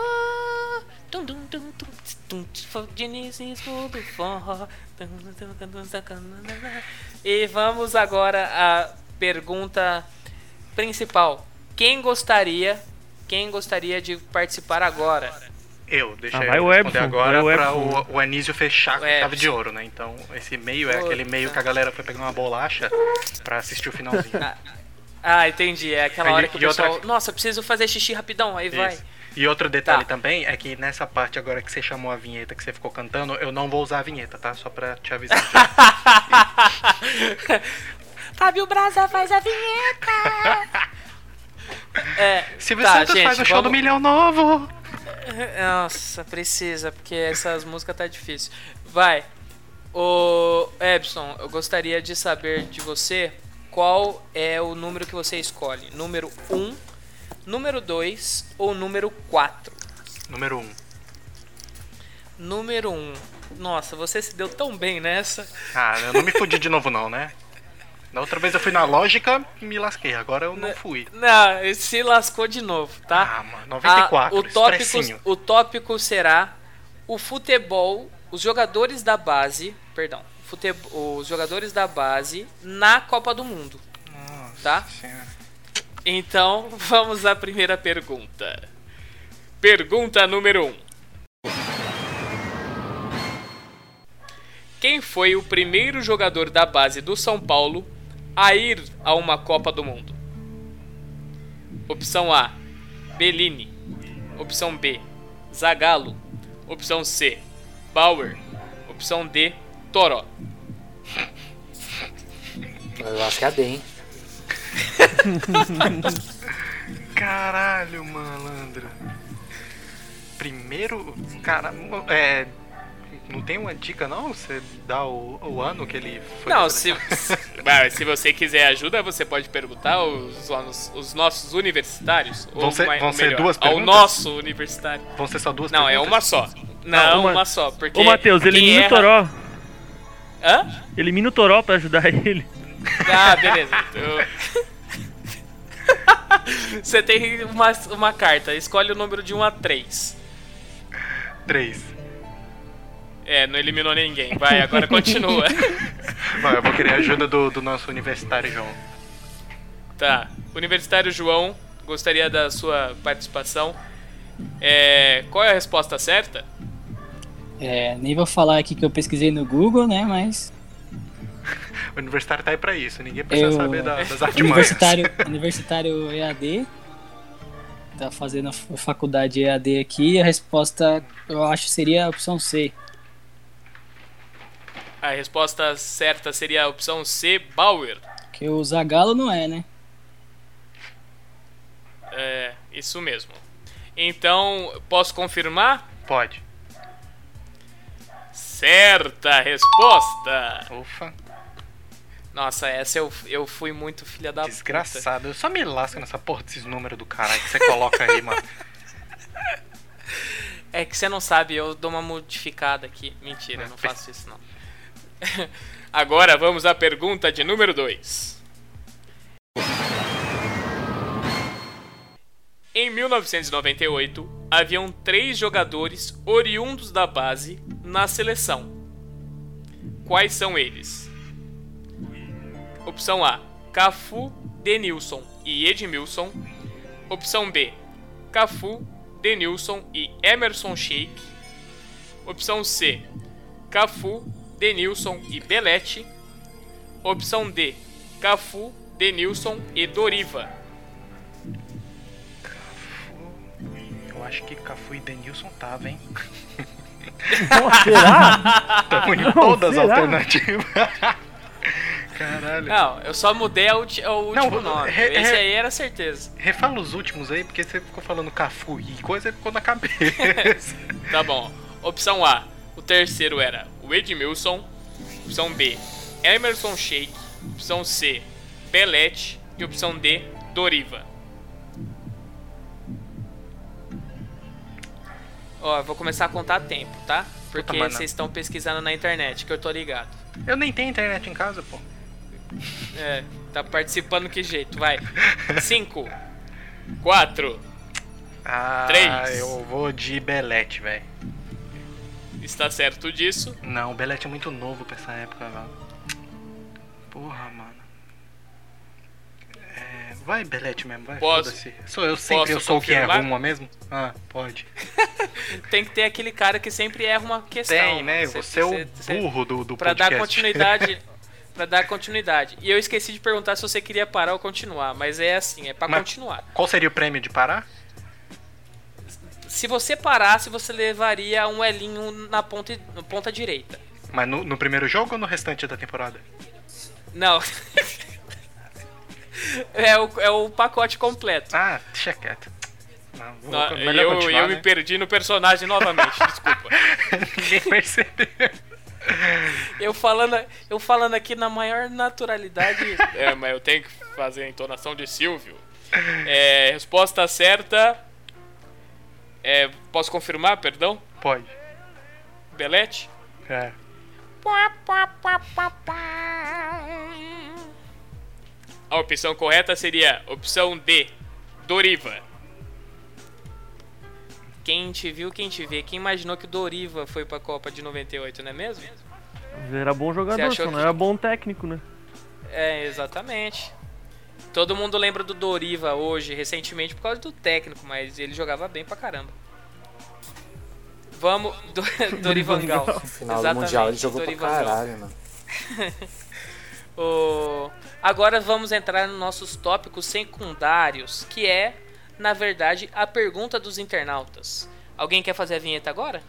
E vamos agora à pergunta principal. Quem gostaria, quem gostaria de participar agora? Eu, deixa Ah, eu vai o responder Ebson, agora vai o pra o, o Anísio fechar O com chave de ouro, né? Então, esse meio é aquele meio que a galera foi pegar uma bolacha pra assistir o finalzinho. Ah, entendi. É aquela Aí, hora que o e outra- pessoal, nossa, preciso fazer xixi rapidão, aí vai. Isso. E outro detalhe Tá. também é que nessa parte agora que você chamou a vinheta, que você ficou cantando, eu não vou usar a vinheta, tá? Só pra te avisar. Fábio Braza faz a vinheta. É, Silvio tá, Santos gente, faz o show do vamos- Milhão Novo! Nossa, precisa, porque essas músicas tá difícil. Vai. Ô, Ebson, eu gostaria de saber de você qual é o número que você escolhe. Número 1, número 2 ou número 4? Número 1. Um. Número 1. Nossa, você se deu tão bem nessa. Ah, eu não me fudi de novo não, né? Outra vez eu fui na lógica e me lasquei, agora eu não fui. Não, se lascou de novo, tá? Ah, mano, 94, Ah, o, tópico, o tópico será o futebol, os jogadores da base, perdão, fute, os jogadores da base na Copa do Mundo, tá? Senhora. Então, vamos à primeira pergunta. Pergunta número 1. Um. Quem foi o primeiro jogador da base do São Paulo a ir a uma Copa do Mundo? Opção A: Bellini. Opção B: Zagallo. Opção C: Bauer. Opção D: Toró. Eu acho que é a D, hein? Caralho, malandro. Primeiro, cara, é. Não tem uma dica não? Você dá o, o ano que ele foi. Não, se? Mas se você quiser ajuda, você pode perguntar os, os, os nossos universitários. Vão ou ser- vão ser melhor, duas Ao perguntas? nosso universitário. Vão ser só duas Não, é perguntas? uma só. Não, uma- uma só. Porque Ô, Matheus, elimina erra- o Toró. Hã? Elimina o Toró pra ajudar ele. Ah, beleza. Eu- Você tem uma, uma carta, escolhe o número de 1 a 3. Três. É, não eliminou ninguém. Vai, agora continua. Vai, eu vou querer a ajuda do, do nosso universitário João. Tá. Universitário João, gostaria da sua participação. É, qual é a resposta certa? É, nem vou falar aqui que eu pesquisei no Google, né? Mas O universitário tá aí pra isso, ninguém precisa eu. saber da- das artimanhas. universitário, universitário EAD. Tá fazendo a faculdade EAD aqui. A resposta eu acho seria a opção C. A resposta certa seria a opção C, Bauer. Que o Zagalo não é, né? É, isso mesmo. Então, posso confirmar? Pode. Certa resposta! Ufa, Nossa, essa eu, eu fui muito filha da puta. desgraçado. Eu só me lasco nessa porra desses números do caralho que você coloca aí, mano. É que você não sabe, eu dou uma modificada aqui. Mentira, eu não Não, faço isso não. Agora vamos à pergunta de número 2. Em 1998, haviam três jogadores oriundos da base na seleção. Quais são eles? Opção A: Cafu, Denilson e Edmilson. Opção B: Cafu, Denilson e Emerson Sheik. Opção C, Cafu, Denilson e Belete. Opção D, Cafu, Denilson e Doriva. Eu acho que Cafu e Denilson tava, hein? Pô, será? Tamo em Não, todas as será? alternativas. Caralho. Não, eu só mudei o, último Não, nome. re- Esse re- aí era certeza. Refala os últimos aí, porque você ficou falando Cafu e coisa ficou na cabeça. Tá bom. Opção A, o terceiro era o Edmilson. Opção B, Emerson Sheik. Opção C, Belete. E opção D, Doriva. Ó, eu vou começar a contar tempo, tá? Porque vocês estão pesquisando na internet, que eu tô ligado. Eu nem tenho internet em casa, pô. É, tá participando que jeito? Vai. 5, 4, Ah, Três. eu vou de Belete, velho. Está certo disso? Não, o Belete é muito novo pra essa época, velho. Porra, mano. É, vai, Belete mesmo, vai. Posso-. Sou eu sempre, posso eu sou quem confirmar? arruma mesmo? Ah, pode. Tem que ter aquele cara que sempre erra uma questão. Tem, né? Você- Você é o burro do, do Pra podcast. dar continuidade. pra dar continuidade. E eu esqueci de perguntar se você queria parar ou continuar, mas é assim, é pra Mas- continuar. Qual seria o prêmio de parar? Se você parasse, você levaria um Elinho na ponta, na ponta direita. Mas no, no primeiro jogo ou no restante da temporada? Não. é, o, é o pacote completo. Ah, deixa quieto. Não, vou, Não, eu eu né? me perdi no personagem novamente, desculpa. Ninguém percebeu. Eu falando, eu falando aqui na maior naturalidade. É, mas eu tenho que fazer a entonação de Silvio. É, resposta certa. É, posso confirmar, perdão? Pode. Belete? É. A opção correta seria opção D, Doriva. Quem te viu, quem te vê. Quem imaginou que o Doriva foi pra Copa de 98, não é mesmo? Era bom jogador, achou só não que- era bom técnico, né? É, exatamente. Todo mundo lembra do Doriva hoje, recentemente, por causa do técnico, mas ele jogava bem pra caramba. Vamos, do, Dorivangal. No final do Mundial ele jogou pra Dorivangal. caralho, mano. O- Agora vamos entrar nos nossos tópicos secundários, que é, na verdade, a pergunta dos internautas. Alguém quer fazer a vinheta agora?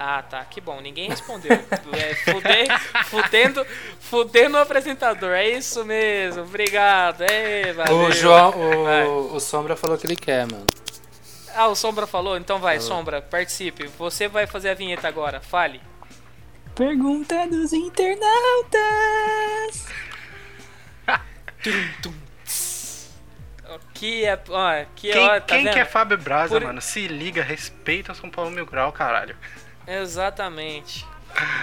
Ah, tá, que bom, ninguém respondeu. É, fude- fudendo, fudendo o apresentador, é isso mesmo, obrigado. É, valeu. O João, o, o Sombra falou que ele quer, mano. Ah, o Sombra falou? Então vai, Falou. Sombra, participe. Você vai fazer a vinheta agora, fale. Pergunta dos internautas. Que é. Ó, que Quem, ó, tá quem que é Fábio Braza, Por- mano? Se liga, respeita o São Paulo Mil Grau, caralho. Exatamente.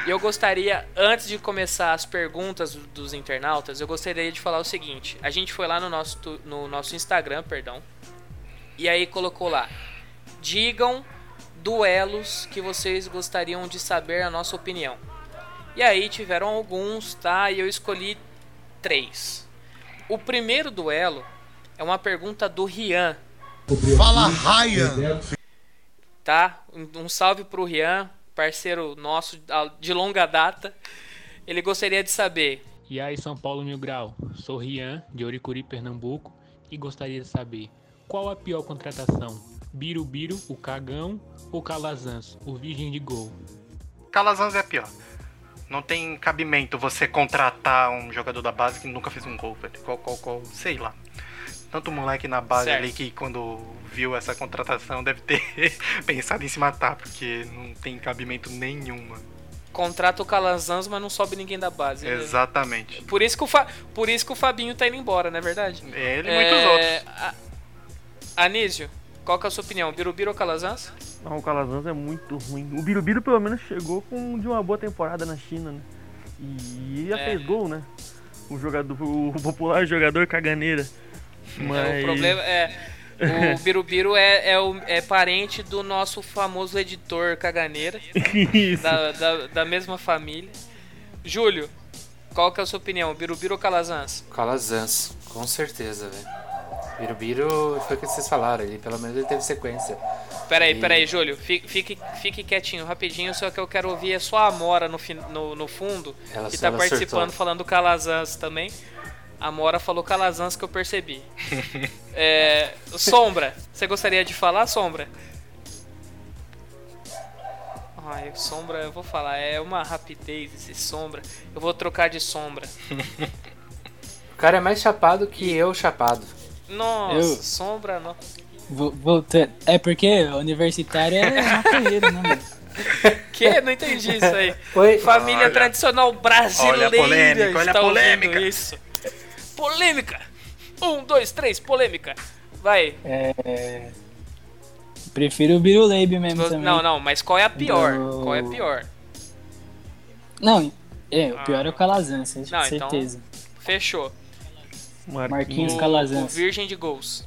E eu gostaria, antes de começar as perguntas do- dos internautas, eu gostaria de falar o seguinte. A gente foi lá no nosso, no nosso Instagram, perdão. E aí colocou lá. Digam duelos que vocês gostariam de saber a nossa opinião. E aí tiveram alguns, tá? E eu escolhi três. O primeiro duelo é uma pergunta do Rian. Fala, Ryan! tá? Um um salve pro Rian, parceiro nosso de longa data. Ele gostaria de saber. E aí, São Paulo Mil Grau, sou Rian, de Oricuri, Pernambuco, e gostaria de saber qual a pior contratação? Birubiru, o cagão, ou Calazans, o virgem de gol? Calazans é pior. Não tem cabimento você contratar um jogador da base que nunca fez um gol, velho. Qual, qual, qual, sei lá. Tanto moleque na base Certo. ali que quando viu essa contratação deve ter pensado em se matar, porque não tem cabimento nenhum, mano. Contrata o Calazans, mas não sobe ninguém da base. Exatamente. Por isso que o, Fa- Por isso que o Fabinho tá indo embora, não é verdade? Ele e muitos outros. a- Anísio, qual que é a sua opinião? Birubiru ou Calazans? Não, o Calazans é muito ruim. O Birubiru pelo menos chegou com de uma boa temporada na China, né? E já É. fez gol, né? O jogador, o popular jogador caganeira. Mas O problema é. O Birubiru é, é, o- é parente do nosso famoso editor caganeira. Isso. Da, da, da mesma família. Júlio, qual que é a sua opinião? Birubiru ou Calazans? Calazans, com certeza, velho. Birubiru foi o que vocês falaram, ele pelo menos ele teve sequência. Peraí, E- peraí, Júlio. Fique, fique, fique quietinho, rapidinho, só que eu quero ouvir é a Amora no, no, no fundo, Ela- que tá participando acertou. falando do Calazans também. A Amora falou Calazans que eu percebi. É, Sombra, você gostaria de falar, Sombra? Ai, Sombra, eu vou falar, é uma rapidez esse Sombra. Eu vou trocar de Sombra. O cara é mais chapado que eu chapado. Nossa, Eu- Sombra não. Vo- Voltando. É porque universitário é maconheiro, né, mano? Que? Não entendi isso aí. Oi. Família Olha. tradicional brasileira. Olha a polêmica, olha a polêmica. Isso. Polêmica. Um, dois, três, polêmica. Vai. É. Prefiro o Biruleibe mesmo também. Não, não, mas qual é a pior? Do- Qual é a pior? Não, é, o pior é o Calazans, com Não, então- certeza. Fechou. Marquinhos O- Calazans. O Virgem de Gols.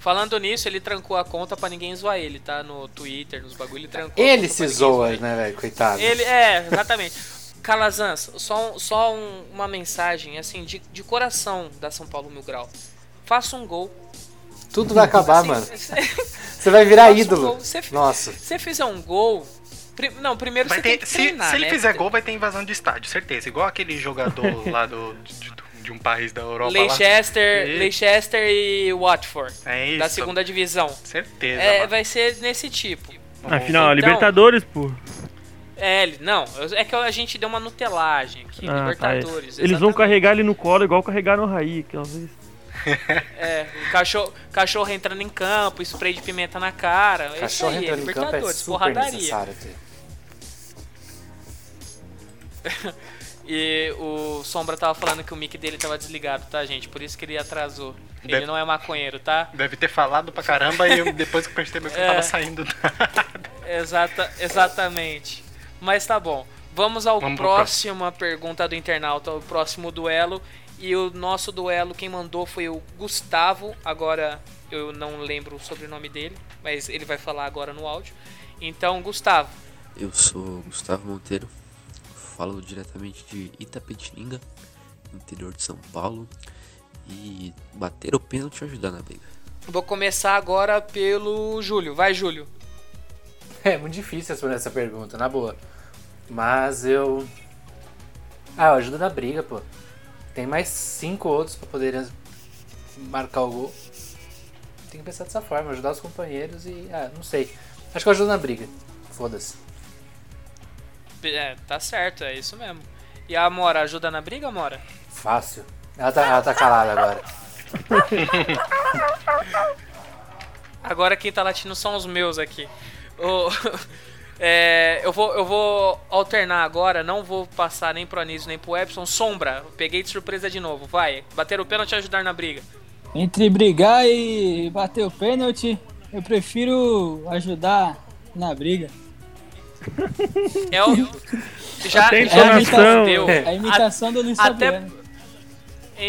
Falando nisso, ele trancou a conta pra ninguém zoar ele, tá? No Twitter, nos bagulho, ele trancou. a Ele conta se zoa, né, velho? Coitado. Ele, é, exatamente. Calazans, só, um- só um- uma mensagem, assim, de, de coração da São Paulo Mil Grau. Faça um gol. Tudo vai acabar, Assim, mano. cê- Você vai virar um ídolo. gol. Cê- Nossa. Se você fizer um gol. pri- não, primeiro Vai você ter- tem que se, treinar, se ele né? fizer gol, vai ter invasão de estádio, certeza. Igual aquele jogador lá do, de, de um país da Europa. lá. Leicester, E- Leicester e Watford. É isso. Da segunda divisão. Certeza. É, vai ser nesse tipo. Afinal, Então- Libertadores, pô. É, ele- não, é que a gente deu uma nutelagem aqui, Ah, tá, Libertadores. Eles vão carregar ele no colo igual carregaram o Raí aquela vez. É, o cachorro, cachorro entrando em campo, spray de pimenta na cara. é isso Cachorro aí, entrando em campo é Libertadores, super porradaria. necessário ter. E o Sombra tava falando que o mic dele tava desligado, tá, gente? Por isso que ele atrasou. Ele Deve- não é maconheiro, tá? Deve ter falado pra caramba e eu- depois que percebeu que eu É. tava saindo. Exata, exatamente. Mas tá bom. Vamos ao Vamos pro próxima pergunta do internauta, o próximo duelo. E o nosso duelo, quem mandou foi o Gustavo. Agora eu não lembro o sobrenome dele, mas ele vai falar agora no áudio. Então, Gustavo, Eu sou Gustavo Monteiro, falo diretamente de Itapetininga, interior de São Paulo. E bater o pênalti ajudar na briga. vou começar agora pelo Júlio. Vai, Júlio. É muito difícil responder essa pergunta, na boa. Mas eu. Ah, eu ajudo na briga, pô. Tem mais cinco outros pra poderem marcar o gol. Tem que pensar dessa forma, ajudar os companheiros e. Ah, não sei. Acho que eu ajudo na briga. Foda-se. É, tá certo, é isso mesmo. E a Amora, ajuda na briga, Amora? Fácil. Ela tá, ela tá calada agora. Agora quem tá latindo são os meus aqui. O- é, eu, vou, eu vou alternar agora, não vou passar nem pro Anísio nem pro Epson. Sombra, peguei de surpresa de novo. Vai, bater o pênalti e ajudar na briga. Entre brigar e bater o pênalti, eu prefiro ajudar na briga. É o. Já, Até já deu. É a imitação do Luiz até- Fabiano.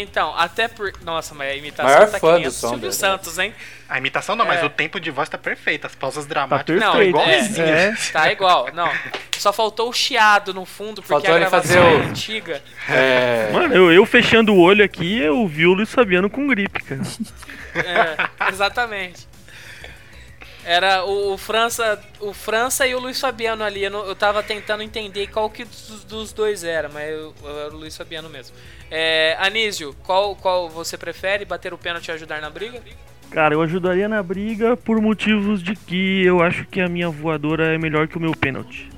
Então, até por. Nossa, mas a imitação Maior tá fã que do Silvio Sombra, né? Santos, hein? A imitação não, mas É. o tempo de voz tá perfeito. As pausas Tá dramáticas Não, perfeito. igualzinho. É. Tá igual, não. Só faltou o chiado no fundo, porque Faltou a gravação fazer é o- antiga. É. Mano, eu, eu fechando o olho aqui, eu vi o Luiz Fabiano com gripe, cara. É, exatamente. Era o, o França, o França e o Luiz Fabiano ali. Eu, não- eu tava tentando entender qual que dos, dos dois era, mas eu, eu era o Luiz Fabiano mesmo. É, Anísio, qual, qual você prefere? Bater o pênalti e ajudar na briga? Cara, eu ajudaria na briga por motivos de que eu acho que a minha voadora é melhor que o meu pênalti.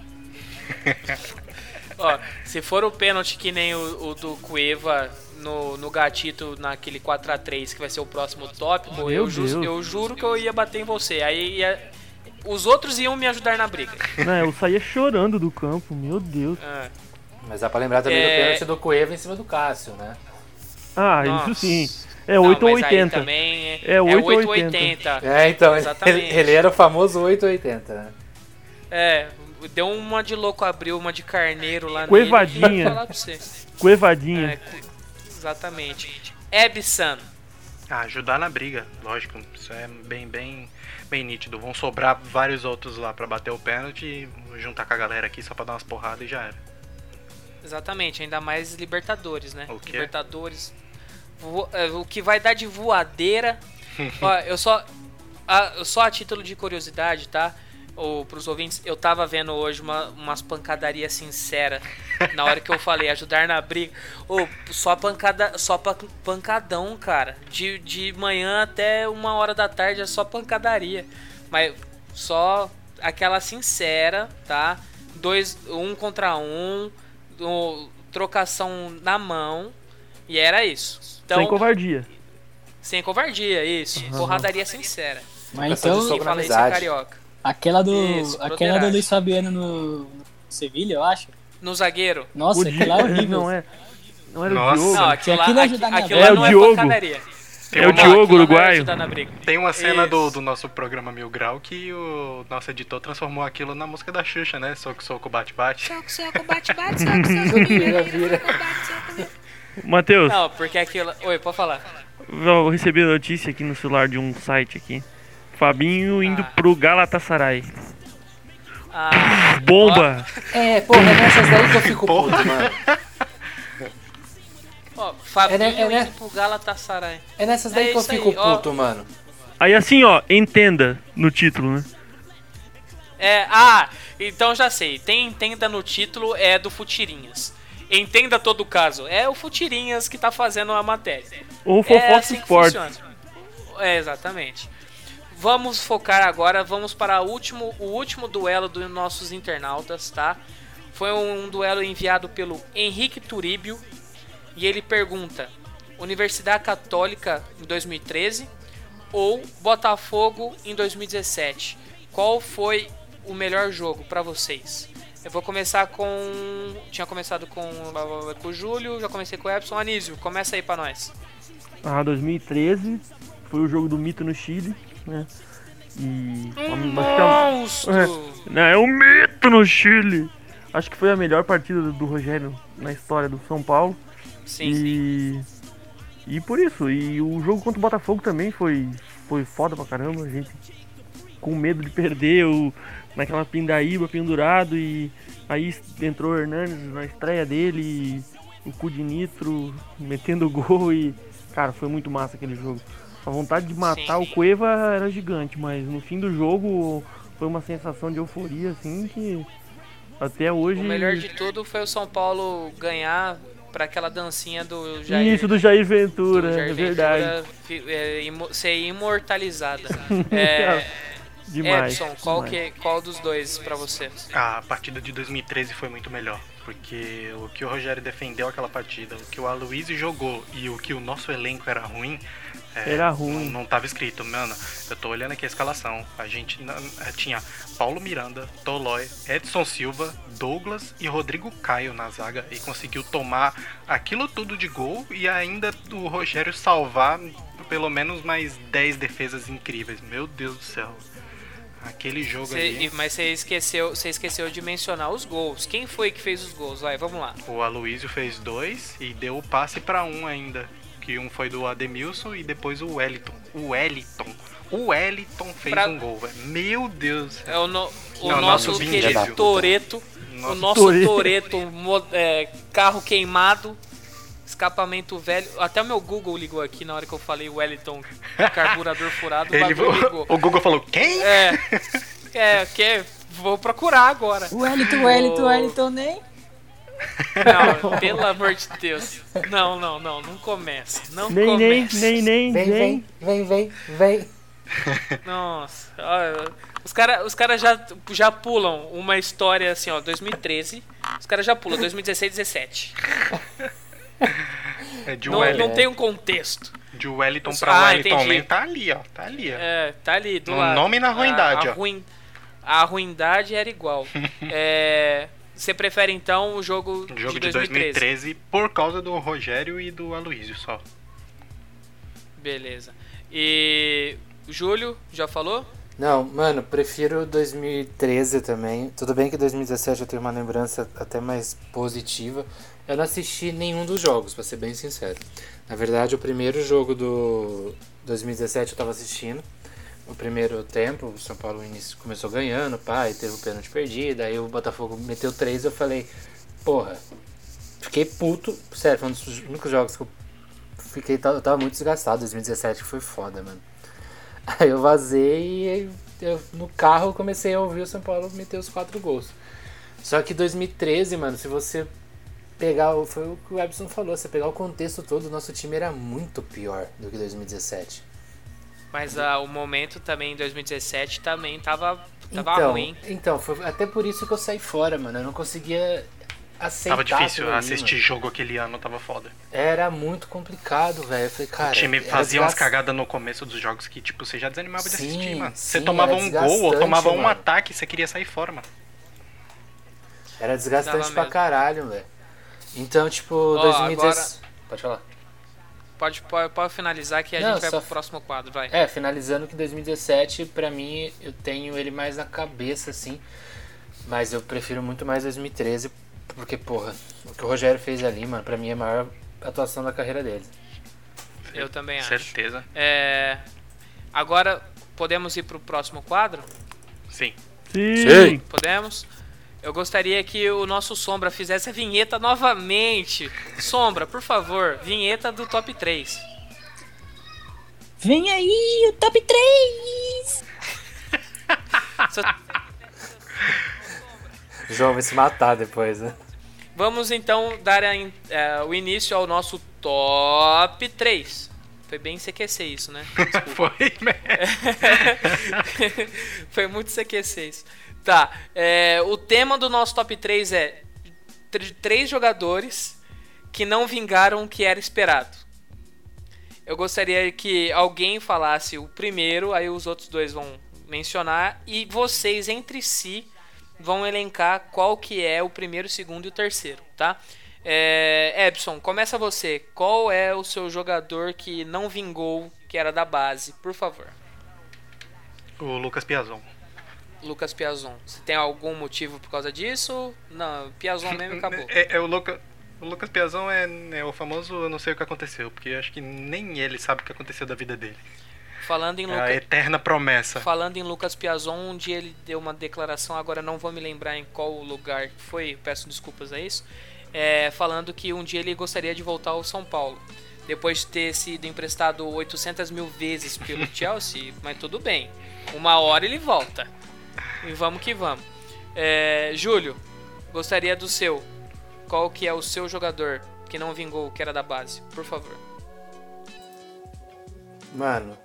Ó, se for o pênalti que nem o, o do Cueva no, no gatito naquele 4x3 que vai ser o próximo tópico, Meu eu, ju- eu juro que eu ia bater em você. Aí ia- os outros iam me ajudar na briga. Né, eu saía chorando do campo, meu Deus. Ah, Mas dá pra lembrar também do É. pênalti do Cueva em cima do Cássio, né? Ah, nossa. isso sim. É Não, 8 ou mas aí 80. também é, É 8 ou 880. É, então, ele, Exatamente. ele era o famoso 880, né? É, deu uma de louco, abriu uma de carneiro lá Cuevadinha. nele. Cuevadinha. É, exatamente. Ebsan. Ah, ajudar na briga, lógico. Isso é bem, bem, bem nítido. Vão sobrar vários outros lá pra bater o pênalti juntar com a galera aqui só pra dar umas porradas e já era. Exatamente, ainda mais Libertadores, né? O quê? Libertadores. vo- é, o que vai dar de voadeira. Ó, eu só. a- eu só a título de curiosidade, tá? Ou pros ouvintes, eu tava vendo hoje uma, umas pancadarias sinceras. Na hora que eu falei ajudar na briga. Ô, só pancada. Só pan- pancadão, cara. De, de manhã até uma hora da tarde é só pancadaria. Mas só aquela sincera, tá? Dois, um contra um, o- trocação na mão. E era isso. Então, Sem covardia. sem covardia, isso. Aham. Porradaria sincera. Mas então, fala isso é carioca. Aquela do, Isso, aquela do. Luiz Fabiano no, no Sevilha, eu acho. No zagueiro. Nossa, O aquilo é horrível. Não é. Não era Nossa. o Diogo. Não, aquilo aquilo aquilo lá não É o é Diogo. pancadaria. É o Diogo, é briga. Tem uma cena do, Isso. do nosso programa Mil Grau que o nosso editor transformou aquilo na música da Xuxa, né? Soco, soco, bate, bate. Soco, soco, bate, bate, soco, soco, vira, vira. Matheus, Não, porque aquilo. Oi, pode falar. eu recebi a notícia aqui no celular de um site aqui. Fabinho indo pro Galatasaray. Ah, Bomba! É, porra, é nessas daí que eu fico puto, mano. ó, Fabinho É, é, indo pro Galatasaray. É nessas daí É que eu fico aí, ó. puto, mano. Aí assim, ó, entenda no título, né? É, ah, então já sei. Tem entenda no título é do Futirinhas. Entenda todo o caso. É o Futirinhas que tá fazendo a matéria. Ou É Fofoca assim funciona. É, exatamente. Vamos focar agora, vamos para o último, o último duelo dos nossos internautas, tá? Foi um duelo enviado pelo Henrique Turíbio e ele pergunta: Universidade Católica em 2013 ou Botafogo em 2017? Qual foi o melhor jogo para vocês? Eu vou começar com. Tinha começado com, com o Júlio, já comecei com o Epson. Anísio, começa aí pra nós. Ah, 2013 foi o jogo do Mito no Chile, né? E. Um acho que é- monstro! É, não, é um mito no Chile! Acho que foi a melhor partida do, do Rogério na história do São Paulo. Sim, e. E por isso, e o jogo contra o Botafogo também foi, foi foda pra caramba, a gente com medo de perder o, naquela pindaíba pendurado e aí entrou o Hernandes na estreia dele, e o cu de nitro metendo gol e. Cara, foi muito massa aquele jogo. A vontade de matar Sim. o Cueva era gigante, mas no fim do jogo foi uma sensação de euforia assim que até hoje. O melhor de tudo foi o São Paulo ganhar pra aquela dancinha do Jair. Isso do Jair Ventura, do Jair é Ventura verdade. fi- é, imo- ser imortalizada. É, Demais, Edson, qual, demais. que, qual dos dois pra você? A partida de 2013 foi muito melhor, porque o que o Rogério defendeu aquela partida, o que o Aloysio jogou e o que o nosso elenco era ruim. É, Era ruim. Não, não tava escrito, mano. Eu tô olhando aqui a escalação. A gente na- eh, tinha Paulo Miranda, Tolói, Edson Silva, Douglas e Rodrigo Caio na zaga e conseguiu tomar aquilo tudo de gol e ainda o Rogério salvar pelo menos mais 10 defesas incríveis. Meu Deus do céu. Aquele jogo Cê- ali. mas você esqueceu, você esqueceu de mencionar os gols. Quem foi que fez os gols? Vai, vamos lá. O Aloysio fez dois e deu o passe pra um ainda. Que um foi do Ademilson e depois o Wellington. O Wellington. O Wellington fez Pra- um gol, velho. Meu Deus. É o, no- o Não, nosso nosso querido. Toreto. O Nosso. Toreto, é, carro queimado, escapamento velho. Até o meu Google ligou aqui na hora que eu falei Wellington, carburador furado. O Ele, ligou. o Google falou, quem? É, é, que vou procurar agora. O Wellington, Wellington, O- Wellington nem. Não, pelo amor de Deus. Não, não, não, não começa. Não Nem, nem, começa. nem, nem, Vem, nem. vem, vem, vem, vem. Nossa, olha, os caras os cara já, já pulam uma história assim, ó, 2013. Os caras já pulam 2016, 17. É de Não, Wellington. não tem um contexto. De Wellington Ah, pra Wellington entendi. Man tá ali, ó. Tá ali, ó. É, tá ali do No lado. nome e na ruindade, a, a, ó. ruim- a ruindade era igual. É, você prefere então o jogo, O jogo de de 2013? 2013 por causa do Rogério e do Aloysio só. Beleza. E Júlio, já falou? Não, mano, prefiro 2013 também. Tudo bem que 2017 eu tenho uma lembrança até mais positiva. Eu não assisti nenhum dos jogos, pra ser bem sincero. Na verdade, o primeiro jogo do 2017 eu tava assistindo. O primeiro tempo, o São Paulo início começou ganhando, pai, teve o pênalti perdido, aí o Botafogo meteu três, eu falei, porra, fiquei puto, sério, foi um dos únicos jogos que eu fiquei, eu tava muito desgastado. 2017 foi foda, mano. Aí eu vazei e eu, no carro eu comecei a ouvir o São Paulo meter os quatro gols. Só que 2013, mano, se você pegar. Foi o que o Epson falou, se pegar o contexto todo, o nosso time era muito pior do que 2017. Mas ah, o momento também em 2017 também tava, tava então, ruim. Então, foi até por isso que eu saí fora, mano. Eu não conseguia aceitar. Tava difícil ali, assistir mano. jogo aquele ano, tava foda. Era muito complicado, velho. Eu falei, cara. o time fazia umas cagadas no começo dos jogos que, tipo, você já desanimava de Sim, assistir, mano. Você sim, tomava um gol ou tomava um mano. ataque, você queria sair fora, mano. Era desgastante pra caralho, velho. Então, tipo, Ó, 2017. Pode falar. Pode, pode, pode finalizar que a Não, gente vai só pro próximo quadro, vai. É, finalizando que 2017, pra mim, eu tenho ele mais na cabeça, assim. Mas eu prefiro muito mais 2013, porque, porra, o que o Rogério fez ali, mano, pra mim é a maior atuação da carreira dele. Eu também acho. Certeza. É, agora, podemos ir pro próximo quadro? Sim. Sim. Podemos? Eu gostaria que o nosso Sombra fizesse a vinheta novamente. Sombra, por favor, vinheta do top 3. Vem aí, o top 3! João vai se matar depois, né? Vamos então dar a eh, o início ao nosso top 3. Foi bem CQC isso, né? Foi, Foi muito CQC isso. Tá, é, o tema do nosso top 3 é tr- três jogadores que não vingaram o que era esperado. Eu gostaria que alguém falasse o primeiro, aí os outros dois vão mencionar e vocês entre si vão elencar qual que é o primeiro, o segundo e o terceiro, tá? É, Epson, começa você. Qual é o seu jogador que não vingou, que era da base, por favor? O Lucas Piazon. Lucas Piazon. Você tem algum motivo por causa disso? Não, Piazon mesmo acabou. É, é o, Luca, o Lucas Piazon é, é o famoso eu não sei o que aconteceu, porque acho que nem ele sabe o que aconteceu da vida dele. Falando em É a Lucas, eterna promessa. falando em Lucas Piazon, um dia ele deu uma declaração, agora não vou me lembrar em qual lugar foi, peço desculpas a isso, é, falando que um dia ele gostaria de voltar ao São Paulo. Depois de ter sido emprestado 800 mil vezes pelo Chelsea, mas tudo bem. Uma hora ele volta. E vamos que vamos. É, Júlio, gostaria do seu. Qual que é o seu jogador que não vingou, que era da base? Por favor. Mano,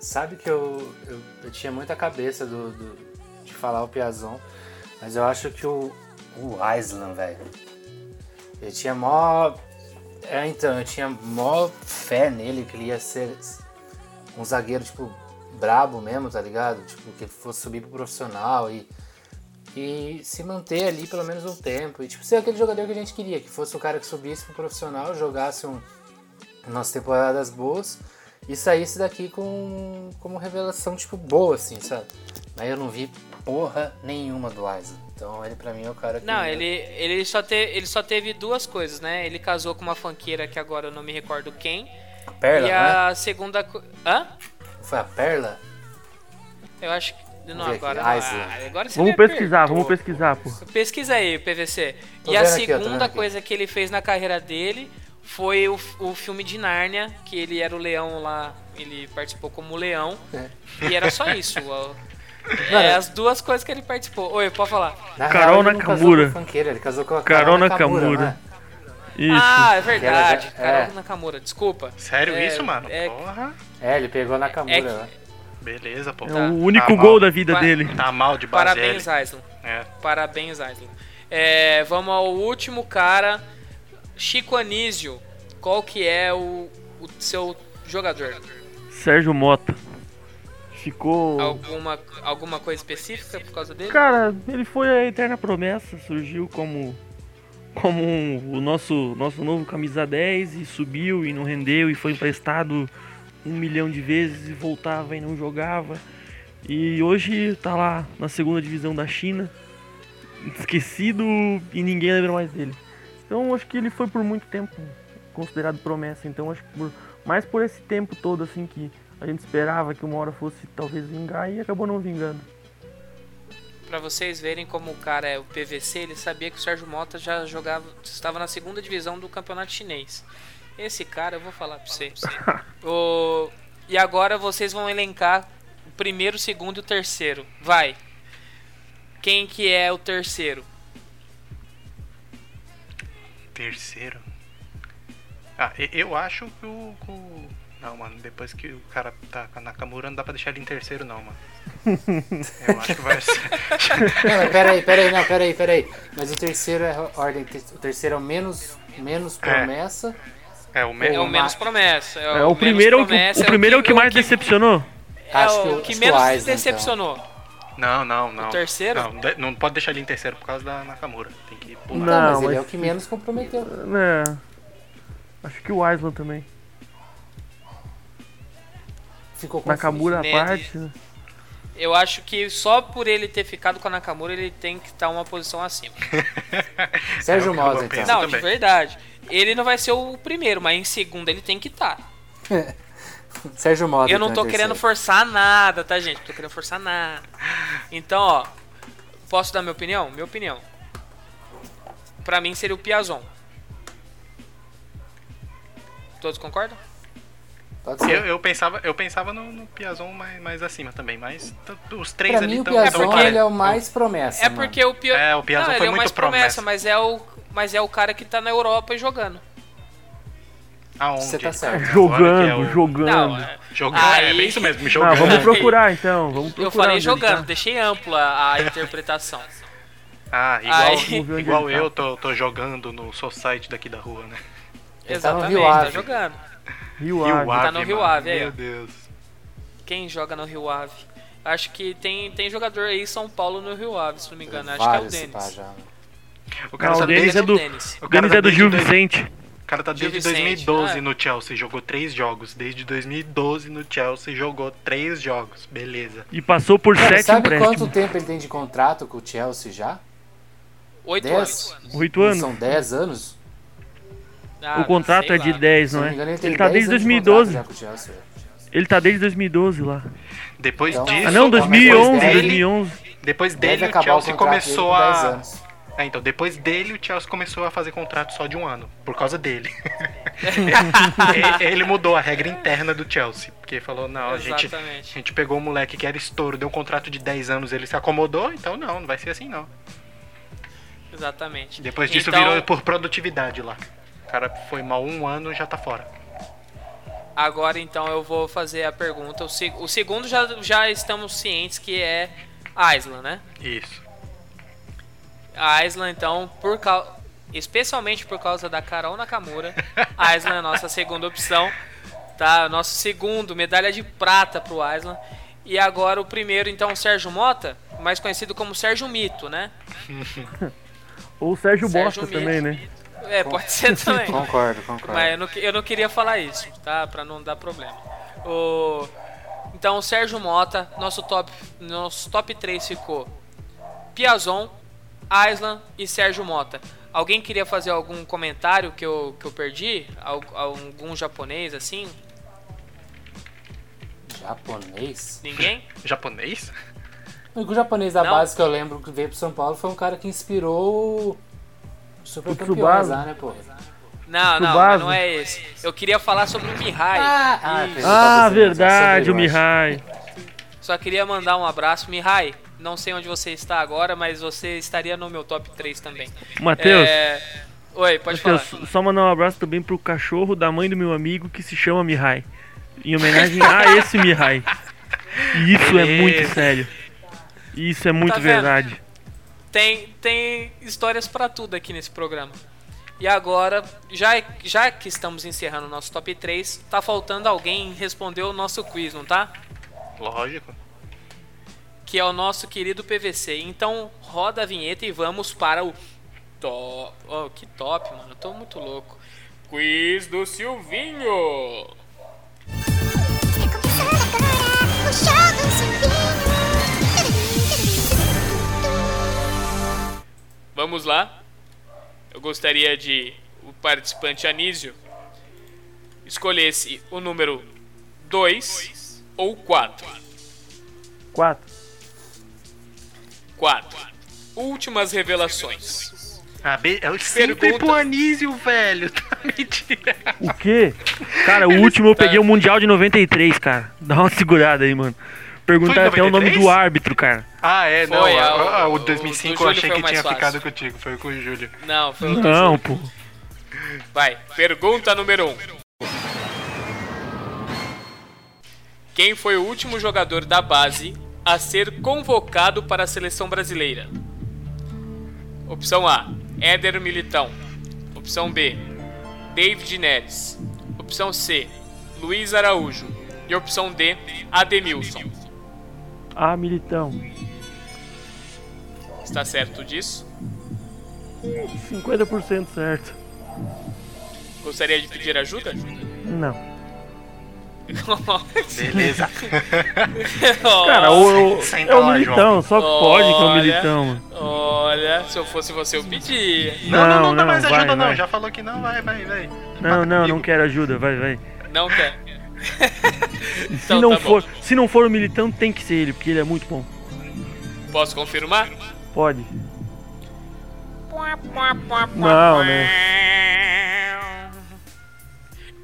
sabe que eu, eu, eu tinha muita cabeça do, do- de falar o Piazon, mas eu acho que o, o Island, velho. Eu tinha mó. É, então, eu tinha mó fé nele que ele ia ser um zagueiro, tipo, brabo mesmo, tá ligado? Tipo, que ele fosse subir pro profissional e. E se manter ali pelo menos um tempo. E tipo, ser aquele jogador que a gente queria, que fosse o cara que subisse pro profissional, jogasse um, umas temporadas boas e saísse daqui com como revelação, tipo, boa, assim, sabe? Mas eu não vi porra nenhuma do Isaac. Então ele pra mim é o cara que. Não, ele, ele, só te, ele só teve duas coisas, né? Ele casou com uma funkeira que agora eu não me recordo quem. Perla, e não a segunda. co- Hã? Foi a Perla? Eu acho que. Não, agora. Ah, agora você Vamos pesquisar, apertou. vamos pesquisar, pô. Pesquisa aí, PVC. Tô e a segunda aqui. coisa que ele fez na carreira dele foi o, o filme de Nárnia, que ele era o leão lá, ele participou como leão. É. E era só isso. É as duas coisas que ele participou. Oi, pode falar. Na Carol real, Nakamura. casou com a funkeira, ele casou com a Carol Nakamura. Nakamura. né? Isso. Ah, é verdade. Já- Carol é. Nakamura, desculpa. Sério É, isso, mano? é- Porra. É, ele pegou Nakamura É que- lá. Beleza, pô. É Tá. o único Tá gol mal. da vida Pa- dele. Tá mal de base Parabéns, Aislan. É. Parabéns, Aislan. É, vamos ao último cara. Chico Anísio. Qual que é o, o seu jogador? Sérgio Mota. Ficou. Alguma, alguma coisa específica por causa dele? Cara, ele foi a eterna promessa, surgiu como como um- o nosso nosso novo camisa 10 e subiu e não rendeu e foi emprestado um milhão de vezes e voltava e não jogava. E hoje tá lá na segunda divisão da China, esquecido e ninguém lembra mais dele. Então acho que ele foi por muito tempo considerado promessa. Então acho que por, mais por esse tempo todo assim que a gente esperava que uma hora fosse talvez vingar e acabou não vingando. Pra vocês verem como o cara é o PVC, ele sabia que o Sérgio Mota já jogava, estava na segunda divisão do campeonato chinês. Esse cara, eu vou falar pra você. o... E agora vocês vão elencar o primeiro, o segundo e o terceiro. Vai. Quem que é o terceiro? Terceiro? Ah, eu acho que o, que o- Não, mano, depois que o cara tá com a Nakamura, não dá pra deixar ele em terceiro, não, mano. Eu acho que vai ser. Não, mas peraí, peraí, não, peraí, peraí. Mas o terceiro é a ordem. O terceiro é o menos, menos promessa. É o, me... É o menos promessa. É, É, o, menos primeiro, é o que- promessa, o primeiro é o que mais o que- decepcionou. É Acho o que que, o- que o menos Aizen, decepcionou. Não, não, não. O terceiro? Não, de- não pode deixar ele em terceiro por causa da Nakamura. Tem que pular. Não, mas, Não, ele é mas- o que menos comprometeu. É. Acho que o Island também. Ficou confuso. Nakamura à parte. né? Eu acho que só por ele ter ficado com a Nakamura, ele tem que estar uma posição acima. Sérgio É Mosa, então. Não, também. de verdade. Ele não vai ser o primeiro, mas em segundo ele tem que estar. Sérgio Mosa. Eu não então, tô é querendo forçar nada, tá, gente? Não tô querendo forçar nada. Então, ó. Posso dar minha opinião? Minha opinião. Pra mim seria o Piazon. Todos concordam? Eu, eu pensava, eu pensava no, no Piazon mais, mais acima também, mas os três Pra ali mim, o. Piazon ele é o mais promessa. É mano. porque o Piazon. É, o Piazon não, foi ele é o muito mais promessa, promessa. mas é o. Mas é o cara que tá na Europa e jogando. Aonde? Você tá certo. Que Jogando, é o- jogando. Não, é, Jogando, é Aí- bem isso mesmo, Ah, jogando. vamos procurar então. Vamos procurar. eu falei ele jogando, tá. deixei ampla a interpretação. Ah, igual, Aí- igual tá. eu tô, tô jogando no society daqui da rua, né? Tá Exatamente, Rio tá jogando. Rio Rio Ave. Tá no Ave, Rio mano. Ave, aí, Meu. Deus. Quem joga no Rio Ave? Acho que tem, tem jogador aí em São Paulo no Rio Ave, se não me engano. Acho que é o Denis. O cara Não, tá o Denis desde, é do, o cara Denis tá é do Gil Vicente. o cara tá desde Vicente, 2012 ah. no Chelsea, jogou três jogos. Desde 2012 no Chelsea jogou três jogos. Beleza. E passou por Cara, sete sabe quanto tempo ele tem de contrato com o Chelsea já? Oito Dez? anos. Oito Não anos. São 10 anos? Ah, o contrato é de lá. 10, Se não é? engano, ele Ele tá 10 desde anos de 2012. contrato já com o Chelsea. Ele tá desde 2012 lá. Depois Então- disso. Ah não, Depois 2011, dele- 2011. Depois dele o o Chelsea dele começou com 10 a. É, então, depois dele o Chelsea começou a fazer contrato só de um ano. Por causa dele. Ele mudou a regra interna do Chelsea. Porque falou, não, a gente, a gente pegou um moleque que era estouro, deu um contrato de 10 anos, ele se acomodou, então não, não vai ser assim não. Exatamente. Depois disso Então, virou por produtividade lá. O cara foi mal um ano e já tá fora. Agora então eu vou fazer a pergunta. O, se- o segundo já, já estamos cientes que é Isla, né? Isso. A Isla então, por cau... especialmente por causa da Carol Nakamura, a Isla é a nossa segunda opção, tá? Nosso segundo medalha de prata pro Isla. E agora o primeiro então o Sérgio Mota, mais conhecido como Sérgio Mito, né? Ou o Sérgio, Sérgio Bosta Mito. também, né? É, pode ser também. Concordo, concordo. Mas eu não, eu não queria falar isso, tá? Pra não dar problema. O... Então, o Sérgio Mota, nosso top, nosso top 3 ficou Piazon, Aislan e Sérgio Mota. Alguém queria fazer algum comentário que eu, que eu perdi? Al- Algum japonês assim? Japonês? Ninguém? Japonês? O único japonês da Não. base que eu lembro que veio pro São Paulo foi um cara que inspirou super Tsubasa. né, pô? Não, não, não é esse. Eu queria falar sobre o Mihai. Ah, ah, Isso. Ah, verdade, o Mihai. Só queria mandar um abraço. Mihai, não sei onde você está agora, mas você estaria no meu top 3 também. Matheus, É... Oi, pode Matheus, falar. só mandar um abraço também pro cachorro da mãe do meu amigo que se chama Mihai. Em homenagem a esse Mihai. E isso é muito sério. Isso é muito Tá verdade. Tem, tem histórias pra tudo aqui nesse programa. E agora, já, já que estamos encerrando o nosso top 3, tá faltando alguém responder o nosso quiz, não tá? Lógico. Que é o nosso querido PVC. Então, roda a vinheta e vamos para o top. Oh, que top, mano. Eu tô muito louco. Quiz do Silvinho. O show do Vamos lá. Eu gostaria de o participante Anísio escolhesse o número 2 ou 4. 4. 4. Últimas revelações. Ah, be... eu sempre Pergunta- pro Anísio, velho. Tá mentira. O quê? Cara, o último eu peguei o Mundial de 93, cara. Dá uma segurada aí, mano. Perguntar Foi em até o nome 93? do árbitro, cara. Ah, é, não. Foi, a- o- o o 2005 do eu achei que tinha fácil. ficado contigo. Foi com o Júlio. Não, foi o Não, Júlio. pô. Vai, pergunta número 1. Um. Quem foi o último jogador da base a ser convocado para a seleção brasileira? Opção A: Éder Militão. Opção B: David Neres. Opção C: Luiz Araújo. E opção D: Ademilson. Ah, Militão. Está certo disso? 50% certo. Gostaria de pedir ajuda? Não. Beleza. Cara, o, é o Militão, só pode que é o. Militão, mano. Olha, se eu fosse você, eu pedia. Não, não, não, Não, dá não, mais vai, ajuda, não. vai. Já falou que não, vai, vai, vai. Não, não, não quero ajuda, vai, vai. Não quer. Se Então não tá bom. for, se não for o Militão, tem que ser ele, porque ele é muito bom. Posso confirmar? Pode. Não, né?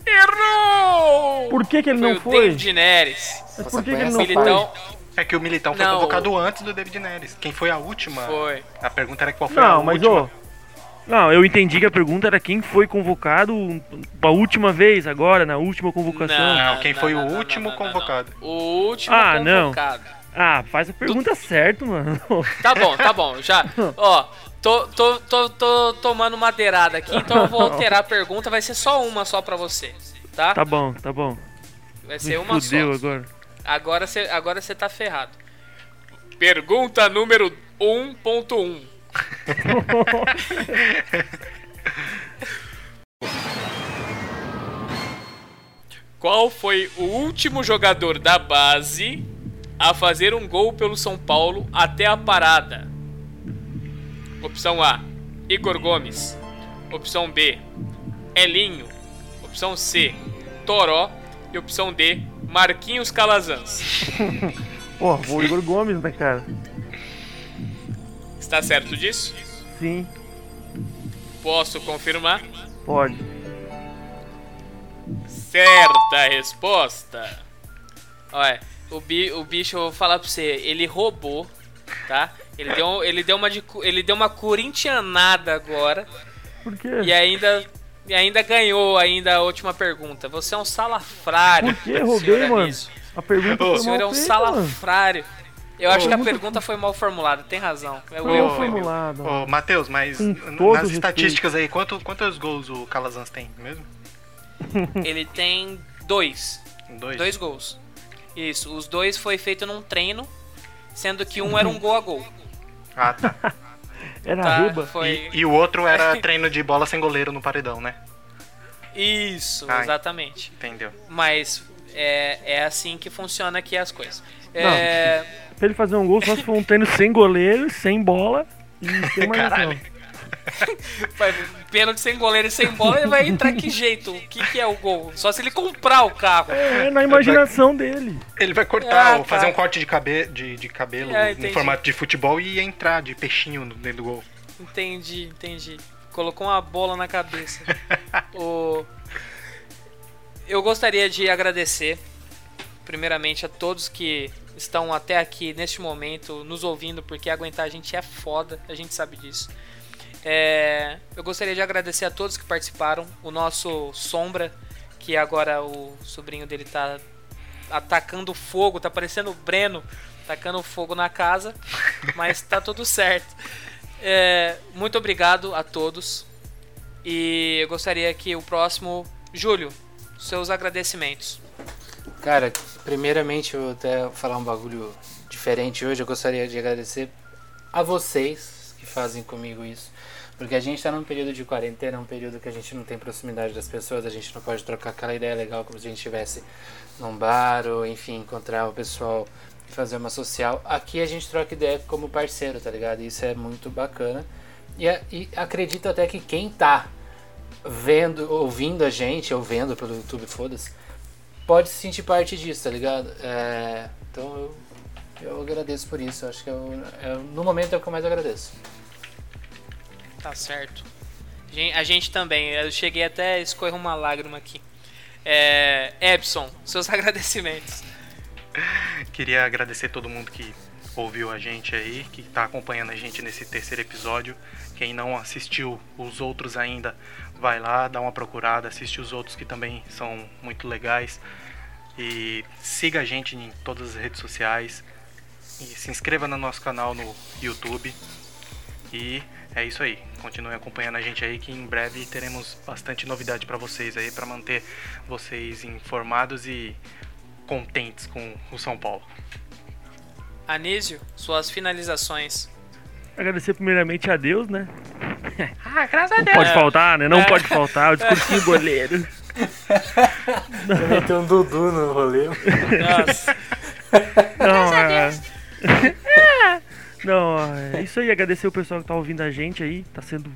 Errou! Por que que ele foi não o foi? David Neres. Mas por que, que ele não Militão É que o Militão foi Não, convocado antes do David Neres. Quem foi a última? foi. A pergunta era qual foi? foi a Não, mas última. ô. Não, eu entendi que a pergunta era quem foi convocado pra última vez, agora, na última convocação. Não, quem foi o último convocado. O último Ah, não. convocado. Ah, faz a pergunta certo, mano. Tá bom, tá bom. Já. Ó, tô, tô, tô, tô tomando madeirada aqui, então eu vou alterar a pergunta. Vai ser só uma só pra você. Tá? Tá bom, tá bom. Vai ser Me uma fudeu só. agora. Agora você agora você tá ferrado. Pergunta número 1.1. Qual foi o último jogador da base a fazer um gol pelo São Paulo até a parada? Opção A: Igor Gomes. Opção B: Elinho. Opção C: Toró. E opção D: Marquinhos Calazans. Pô, o Igor Gomes, né, cara? Está certo disso? Sim, Posso confirmar? pode. Certa resposta. Olha, o, bi, o bicho, eu vou falar pra você, ele roubou, tá? Ele deu, ele deu, uma, de, ele deu uma corintianada agora. Por quê? E ainda, e ainda ganhou ainda a última pergunta. Você é um salafrário. Por que roubei, mano? Anísio. A pergunta O foi senhor é um feita, salafrário. Eu acho Ô, que a pergunta foi mal formulada, tem razão. É Foi mal formulada. Ô, Matheus, mas nas respeito. estatísticas aí, quanto, quantos gols o Calazans tem mesmo? Ele tem dois. Dois? Dois gols. Isso, os dois foi feito num treino, sendo que um era um gol a gol. Ah, tá. Era Tá, riba. foi- E, e o outro era treino de bola sem goleiro no paredão, né? Isso, Ah, exatamente. Entendeu? Mas é, é assim que funciona aqui as coisas. É, Pra ele fazer um gol, só se for um treino sem goleiro, sem bola e sem marcação. Caralho. Vai- pênalti sem goleiro e sem bola, ele vai entrar que jeito? O que, que é o gol? Só se ele comprar o carro. É na imaginação dele. Ele vai cortar, Ah, ou fazer tá. um corte de, cabe de, de cabelo Ah, no entendi. formato de futebol e entrar de peixinho no- dentro do gol. Entendi, entendi. Colocou uma bola na cabeça. o... Eu gostaria de agradecer, primeiramente, a todos que estão até aqui neste momento nos ouvindo, porque aguentar a gente é foda, a gente sabe disso. É, Eu gostaria de agradecer a todos que participaram. O nosso Sombra, que agora o sobrinho dele tá atacando fogo, tá parecendo o Breno tacando fogo na casa, mas tá tudo certo. É, muito obrigado a todos. E eu gostaria que o próximo. Júlio, seus agradecimentos. Cara, primeiramente eu vou até falar um bagulho diferente hoje. Eu gostaria de agradecer a vocês que fazem comigo isso. Porque a gente tá num período de quarentena, um período que a gente não tem proximidade das pessoas, a gente não pode trocar aquela ideia legal como se a gente estivesse num bar ou enfim, encontrar o pessoal e fazer uma social. Aqui a gente troca ideia como parceiro, tá ligado? Isso é muito bacana. E, e acredito até que quem tá vendo, ouvindo a gente, ou vendo pelo YouTube, foda-se, pode se sentir parte disso, tá ligado? É, então eu, eu agradeço por isso. Acho que eu, é, no momento é o que eu mais agradeço. Tá certo. A gente também. Eu cheguei até a escorrer uma lágrima aqui. É, Epson, seus agradecimentos. Queria agradecer todo mundo que ouviu a gente aí, que está acompanhando a gente nesse terceiro episódio. Quem não assistiu os outros ainda, vai lá, dá uma procurada, assiste os outros que também são muito legais. E siga a gente em todas as redes sociais. E se inscreva no nosso canal no YouTube. E é isso aí. Continue acompanhando a gente aí que em breve teremos bastante novidade para vocês aí para manter vocês informados e contentes com o São Paulo. Anísio, suas finalizações. Agradecer primeiramente a Deus, né? Ah, graças a Não Deus. pode faltar, né? Não É. pode faltar. O discursinho boleiro. Eu meti um Dudu no rolê. Nossa. Não, é... Não, é isso aí. Agradecer o pessoal que tá ouvindo a gente aí. Tá sendo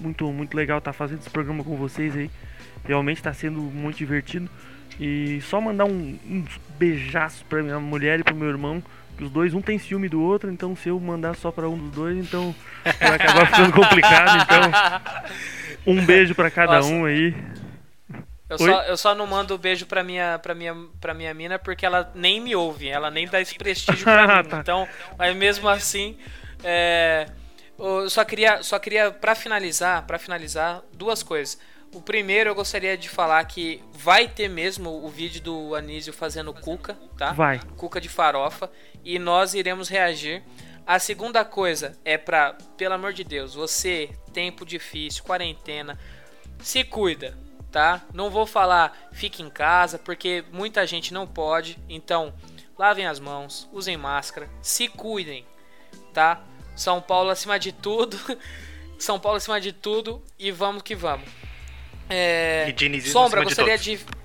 muito, muito legal estar fazendo esse programa com vocês aí. Realmente tá sendo muito divertido. E só mandar um, uns beijaços pra minha mulher e pro meu irmão. que Os dois, um tem ciúme do outro, então se eu mandar só pra um dos dois, então vai acabar ficando complicado. Então, um beijo pra cada Nossa. um aí. Eu Oi? só, eu só não mando beijo pra minha, pra, minha, pra minha mina porque ela nem me ouve, ela nem dá esse prestígio pra mim. Então, mas mesmo assim, é, eu só queria, só queria para finalizar, para finalizar, duas coisas. O primeiro, eu gostaria de falar que vai ter mesmo o vídeo do Anísio fazendo cuca, tá? Vai. Cuca de farofa e nós iremos reagir. A segunda coisa é pra, pelo amor de Deus, você, tempo difícil, quarentena, se cuida, tá? Não vou falar fique em casa, porque muita gente não pode. Então, lavem as mãos, usem máscara, se cuidem, tá? São Paulo acima de tudo. São Paulo acima de tudo e vamos que vamos. É, E dinizismo Sombra, acima de gostaria todos.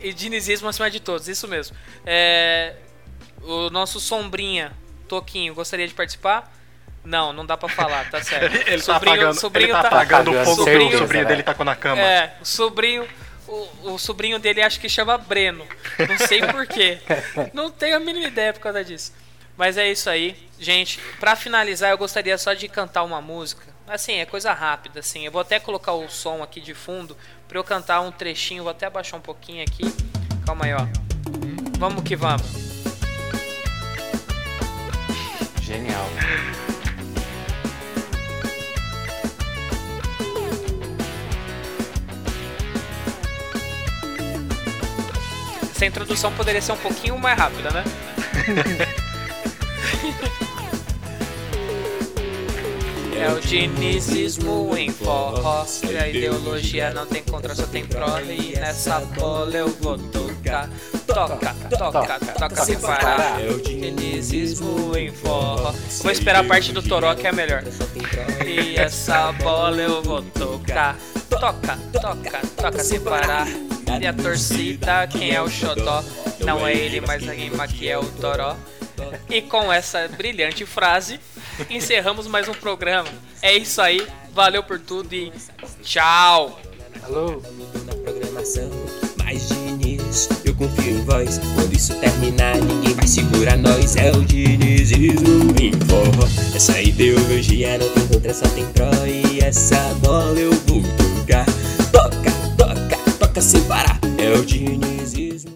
de. E dinizismo acima de todos, isso mesmo. É, o nosso Sombrinha, Toquinho, gostaria de participar? Não, não dá pra falar, tá certo. Ele tá apagando- ele tá apagando o fogo que o sobrinho dele tacou na cama. É, o sobrinho. O, o sobrinho dele acho que chama Breno. Não sei porquê. Não tenho a mínima ideia por causa disso. Mas é isso aí. Gente, pra finalizar, eu gostaria só de cantar uma música. Assim, é coisa rápida, assim. Eu vou até colocar o som aqui de fundo pra eu cantar um trechinho. Vou até abaixar um pouquinho aqui. Calma aí, ó. Vamos que vamos. Genial. Essa introdução poderia ser um pouquinho mais rápida, né? É o dinizismo em forró E a ideologia não tem contra, só tem pró E nessa bola eu vou tocar. Toca, toca, toca sem parar. É o dinizismo em forró. Vou esperar a parte do toró que é melhor. E essa bola eu vou tocar Toca, toca, toca sem parar E a torcida, quem é o xodó? Não é ele, mas a rima que é o toró e com essa brilhante frase, encerramos mais um programa. É isso aí, valeu por tudo e tchau! Alô? na programação. Mas Diniz, eu confio em voz. Quando isso terminar, ninguém vai segurar nós. É o Dinizismo em forró. Essa ideologia não tem contra, só tem pró. E essa bola eu vou. Toca, toca, toca sem parar. É o Dinizismo.